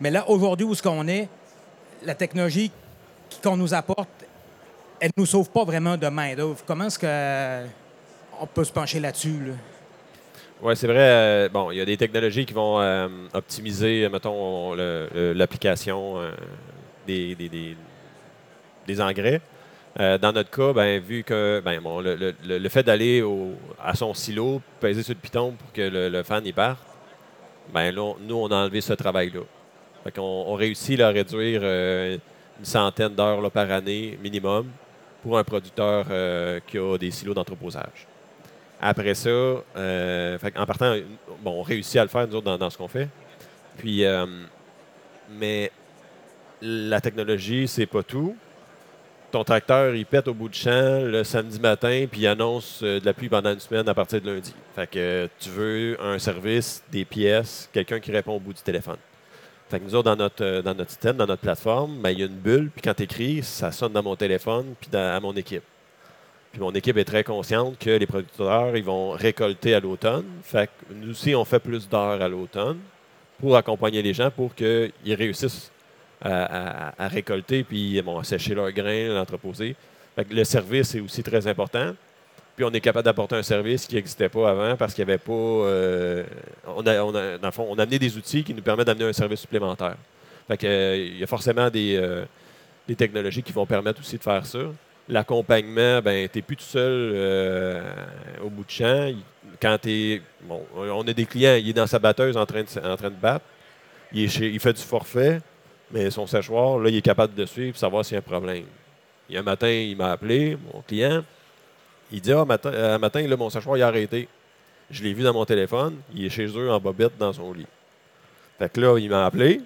Mais là, aujourd'hui, où est-ce qu'on est, la technologie qu'on nous apporte, elle ne nous sauve pas vraiment de main-d'œuvre. Comment est-ce qu'on peut se pencher là-dessus? Là? Oui, c'est vrai. euh, bon, il y a des technologies qui vont euh, optimiser, mettons, l'application euh, des, des- des- engrais. Dans notre cas, ben, vu que ben, bon, le, le- le- fait d'aller à son silo, peser sur le piton pour que le, le fan y parte, ben, là, on- nous, on a enlevé ce travail-là. Qu'on on réussit à réduire une centaine d'heures par année minimum pour un producteur qui a des silos d'entreposage. Après ça, euh, en partant, bon, on réussit à le faire, nous autres, dans, ce qu'on fait. Puis, euh, mais la technologie, c'est pas tout. Ton tracteur, il pète au bout du champ le samedi matin, puis il annonce euh, de la pluie pendant une semaine à partir de lundi. Fait que tu veux un service, des pièces, quelqu'un qui répond au bout du téléphone. Fait que nous autres, dans notre, dans notre système, dans notre plateforme, ben, il y a une bulle, puis quand tu écris, ça sonne dans mon téléphone, puis à mon équipe. Mon équipe est très consciente que les producteurs, ils vont récolter à l'automne. Fait nous aussi, on fait plus d'heures à l'automne pour accompagner les gens pour qu'ils réussissent à, récolter puis à sécher leurs grains, l'entreposer. Le service est aussi très important. Puis on est capable d'apporter un service qui n'existait pas avant parce qu'il n'y avait pas. euh, on, a, dans le fond, on a amené des outils qui nous permettent d'amener un service supplémentaire. Fait que, euh, il y a forcément euh, des technologies qui vont permettre aussi de faire ça. L'accompagnement, ben, tu n'es plus tout seul euh, au bout de champ. Quand tu Bon, on a des clients, il est dans sa batteuse en train de, battre. Il fait du forfait, mais son séchoir, là, il est capable de suivre savoir s'il y a un problème. Il y a un matin, il m'a appelé, mon client. Il dit Ah, matin, euh, matin là, mon séchoir il a arrêté. Je l'ai vu dans mon téléphone. Il est chez eux en bobette dans son lit. Fait que là, il m'a appelé.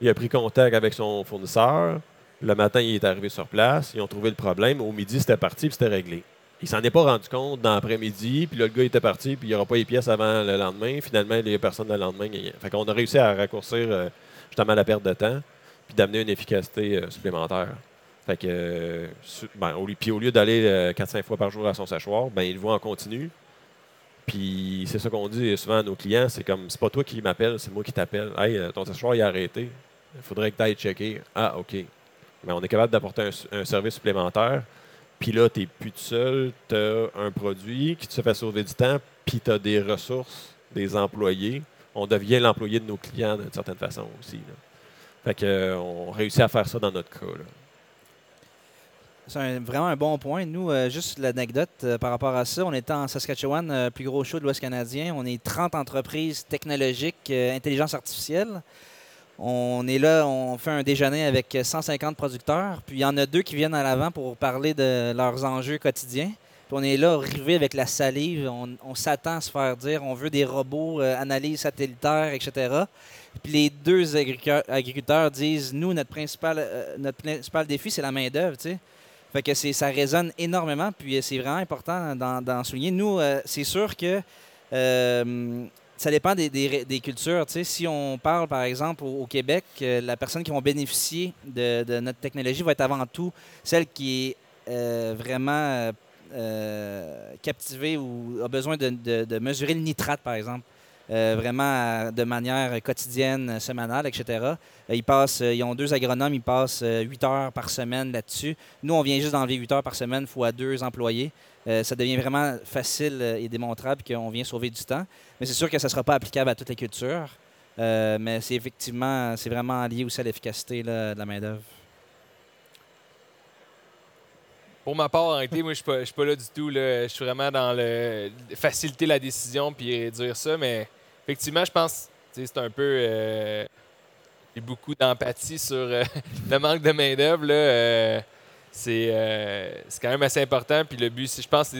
il a pris contact avec son fournisseur. Le matin, il est arrivé sur place. Ils ont trouvé le problème. Au midi, c'était parti puis c'était réglé. Il s'en est pas rendu compte dans l'après-midi. Puis là, le gars était parti puis il n'y aura pas les pièces avant le lendemain. Finalement, il n'y a personne le lendemain. Fait a réussi à raccourcir euh, justement la perte de temps puis d'amener une efficacité euh, supplémentaire. Fait que, euh, ben, au lieu, d'aller euh, 4-5 fois par jour à son séchoir, ben, il le voit en continu. Puis c'est ça qu'on dit souvent à nos clients, c'est comme, c'est pas toi qui m'appelles, c'est moi qui t'appelle. Hey, ton séchoir, a arrêté. Il faudrait que tu ailles checker. Ah, OK. On est capable d'apporter un, service supplémentaire. Puis là, tu n'es plus tout seul. Tu as un produit qui te fait sauver du temps. Puis tu as des ressources, des employés. On devient l'employé de nos clients d'une certaine façon aussi. Fait que, euh, on réussit à faire ça dans notre cas. C'est vraiment un bon point. Nous, euh, juste l'anecdote euh, par rapport à ça, on était en Saskatchewan, euh, plus gros show de l'Ouest canadien. On est 30 entreprises technologiques, euh, intelligence artificielle. On est là, on fait un déjeuner avec 150 producteurs. Puis il y en a deux qui viennent à l'avant pour parler de leurs enjeux quotidiens. Puis on est là, rivé avec la salive. On, s'attend à se faire dire on veut des robots, euh, analyse satellitaire, etc. Puis les deux agricu- agriculteurs disent nous, notre principal, euh, notre principal défi, c'est la main-d'œuvre. tu sais. Fait que ça résonne énormément, puis c'est vraiment important d'en, souligner. Nous, euh, c'est sûr que ça dépend des, cultures. Si on parle, par exemple, au, Québec, euh, la personne qui va bénéficier de, notre technologie va être avant tout celle qui est euh, vraiment euh, captivée ou a besoin de, mesurer le nitrate, par exemple. vraiment de manière quotidienne, semainale, etc. Ils, passent, ils ont deux agronomes, ils passent euh, 8 heures par semaine là-dessus. Nous, on vient juste d'enlever 8 heures par semaine fois deux employés. Euh, ça devient vraiment facile euh, et démontrable qu'on vient sauver du temps. Mais c'est sûr que ça ne sera pas applicable à toutes les cultures. Euh, mais c'est effectivement, c'est vraiment lié aussi à l'efficacité de la main-d'œuvre. Pour ma part, en réalité, moi, je ne suis, pas- là du tout. Je suis vraiment dans le faciliter la décision puis réduire ça. Mais effectivement, je pense sais, c'est un peu. euh, beaucoup d'empathie sur <laughs> le manque de main-d'œuvre. C'est euh, quand même assez important. Puis le but, je pense,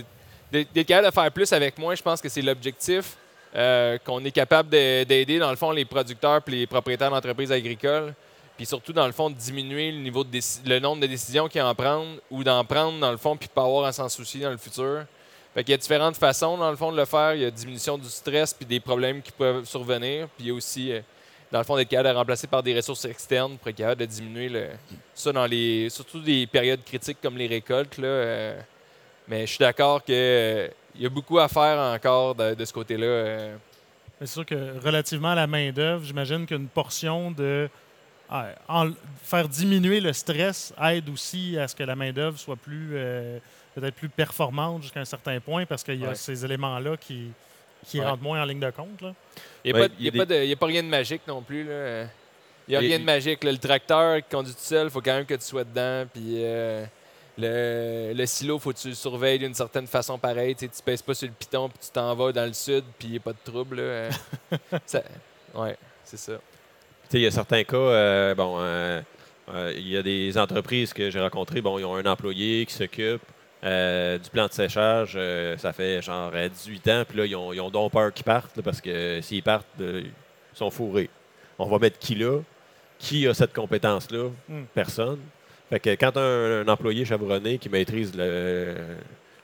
d'être capable de faire plus avec moins. Je pense que c'est l'objectif. euh, qu'on est capable de- d'aider, dans le fond, les producteurs et les propriétaires d'entreprises agricoles puis surtout, dans le fond, diminuer le niveau de le nombre de décisions qu'il y a à en prendre ou d'en prendre, dans le fond, puis pas avoir à s'en soucier dans le futur. Fait qu'il y a différentes façons, dans le fond, de le faire. Il y a diminution du stress puis des problèmes qui peuvent survenir. Puis il y a aussi, euh, dans le fond, d'être capable de remplacer par des ressources externes pour être capable de diminuer le, ça dans les. surtout des périodes critiques comme les récoltes. Là, euh. mais je suis d'accord qu'il y a beaucoup à faire encore de, de ce côté-là. euh. C'est sûr que relativement à la main-d'œuvre, j'imagine qu'une portion de ah, en- faire diminuer le stress aide aussi à ce que la main-d'œuvre soit plus euh, peut-être plus performante jusqu'à un certain point parce qu'il y a Ouais. ces éléments-là qui, qui Ouais. rentrent moins en ligne de compte. Là. Il n'y a, Ouais, pas- il y il y a a pas de- il y a pas rien de magique non plus. là. Il n'y a rien de magique. là. Le tracteur qui conduit tout seul, il faut quand même que tu sois dedans. Puis euh, le, le silo, faut que tu le surveilles d'une certaine façon pareille. Tu ne pèses pas sur le piton puis tu t'en vas dans le sud puis il n'y a pas de trouble. <laughs> ça- ouais, c'est ça. Tu sais, Il y a certains cas, euh, bon, euh, euh, il y a des entreprises que j'ai rencontrées, bon, ils ont un employé qui s'occupe euh, du plan de séchage. euh, ça fait genre euh, 18 ans, puis là, ils ont, ils ont donc peur qu'ils partent, là, parce que s'ils partent, euh, ils sont fourrés. On va mettre qui là? Qui a cette compétence-là? Hmm. Personne. Fait que quand un, un employé chevronné qui maîtrise le,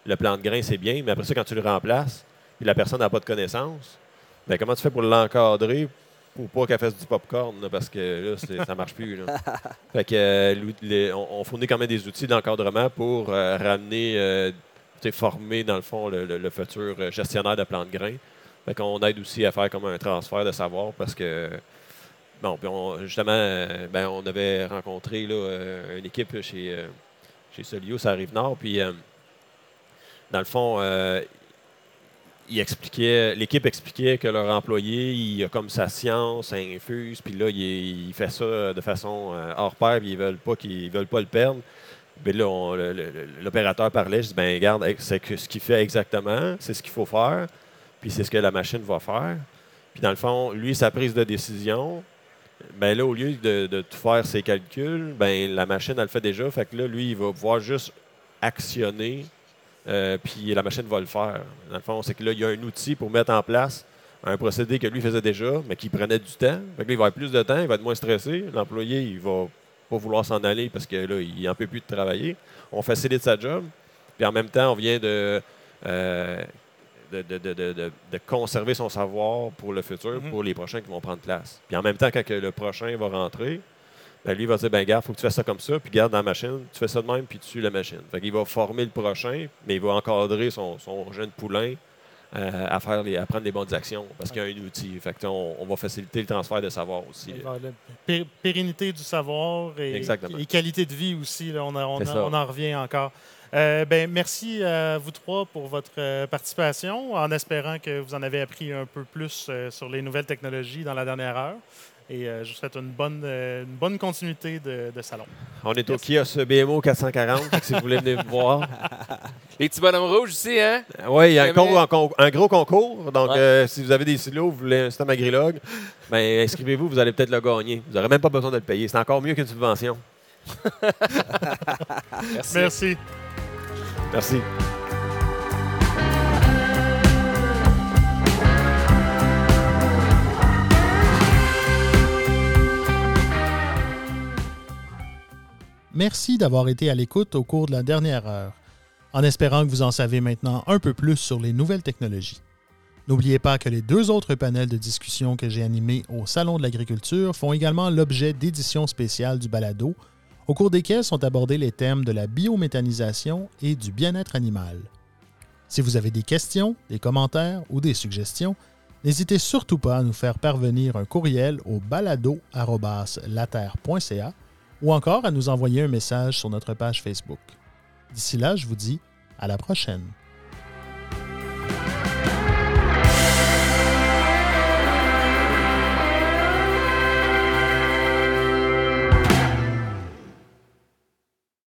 le plan de grain, c'est bien, mais après ça, quand tu le remplaces, puis la personne n'a pas de connaissances, ben comment tu fais pour l'encadrer pour pas qu'elle fasse du popcorn, là, parce que là, ça marche plus. Là. <laughs> Fait que, euh, les- on, on fournit quand même des outils d'encadrement pour euh, ramener, euh, former, dans le fond, le, le- le futur gestionnaire de plan de grain Fait qu'on aide aussi à faire comme un transfert de savoir parce que, bon, puis on- justement, ben, on avait rencontré là, une équipe chez, chez Solio, ça arrive nord, puis dans le fond, euh, il expliquait, l'équipe expliquait que leur employé, il a comme sa science, infuse, puis là, il, fait ça de façon euh, hors pair, puis ils veulent pas qu'ils ils veulent pas le perdre. Là, on- le- le- l'opérateur parlait, je dis, ben regarde, c'est ce qu'il fait exactement, c'est ce qu'il faut faire, puis c'est ce que la machine va faire. Puis dans le fond, lui, sa prise de décision, ben là, au lieu de, de tout faire ses calculs, ben la machine, elle le fait déjà. Fait que là, lui, il va pouvoir juste actionner, euh, puis la machine va le faire. Dans le fond, c'est que là, il y a un outil pour mettre en place un procédé que lui faisait déjà, mais qui prenait du temps. Fait que là, il va avoir plus de temps, il va être moins stressé. L'employé, il va pas vouloir s'en aller parce que là, il n'en peut plus de travailler. On facilite sa job. Puis en même temps, on vient de, euh, de, de- de- de- conserver son savoir pour le futur, Mhm. pour les prochains qui vont prendre place. Puis en même temps, quand le prochain va rentrer, ben lui, il va dire, ben garde, faut que tu fasses ça comme ça, puis garde dans la machine, tu fais ça de même, puis tu suis la machine. Fait qu'il va former le prochain, mais il va encadrer son, son jeune poulain euh, à, faire les, à prendre les bonnes actions, parce qu'il y a un outil. Fait que, on, on va faciliter le transfert de savoir aussi. Pérennité du savoir et, Exactement. et qualité de vie aussi. là, on, a- on C'est a- ça. on en revient encore. Euh, ben, merci à vous trois pour votre euh, participation, en espérant que vous en avez appris un peu plus sur les nouvelles technologies dans la dernière heure. Et euh, je vous souhaite une bonne, euh, une bonne continuité de, de salon. On est au Merci. kiosque BMO 440, fait que si vous voulez venir me voir. <laughs> Les petits bonhommes rouges aussi, hein? Oui, il y a un, un gros concours. Donc, Ouais. euh, si vous avez des silos, vous voulez un système agrilogue, ben, inscrivez-vous, vous allez peut-être le gagner. Vous n'aurez même pas besoin de le payer. C'est encore mieux qu'une subvention. <laughs> Merci. Merci. Merci. Merci d'avoir été à l'écoute au cours de la dernière heure, en espérant que vous en savez maintenant un peu plus sur les nouvelles technologies. N'oubliez pas que les deux autres panels de discussion que j'ai animés au Salon de l'agriculture font également l'objet d'éditions spéciales du balado, au cours desquelles sont abordés les thèmes de la biométhanisation et du bien-être animal. Si vous avez des questions, des commentaires ou des suggestions, n'hésitez surtout pas à nous faire parvenir un courriel au balado.laterre.ca ou encore à nous envoyer un message sur notre page Facebook. D'ici là, je vous dis à la prochaine.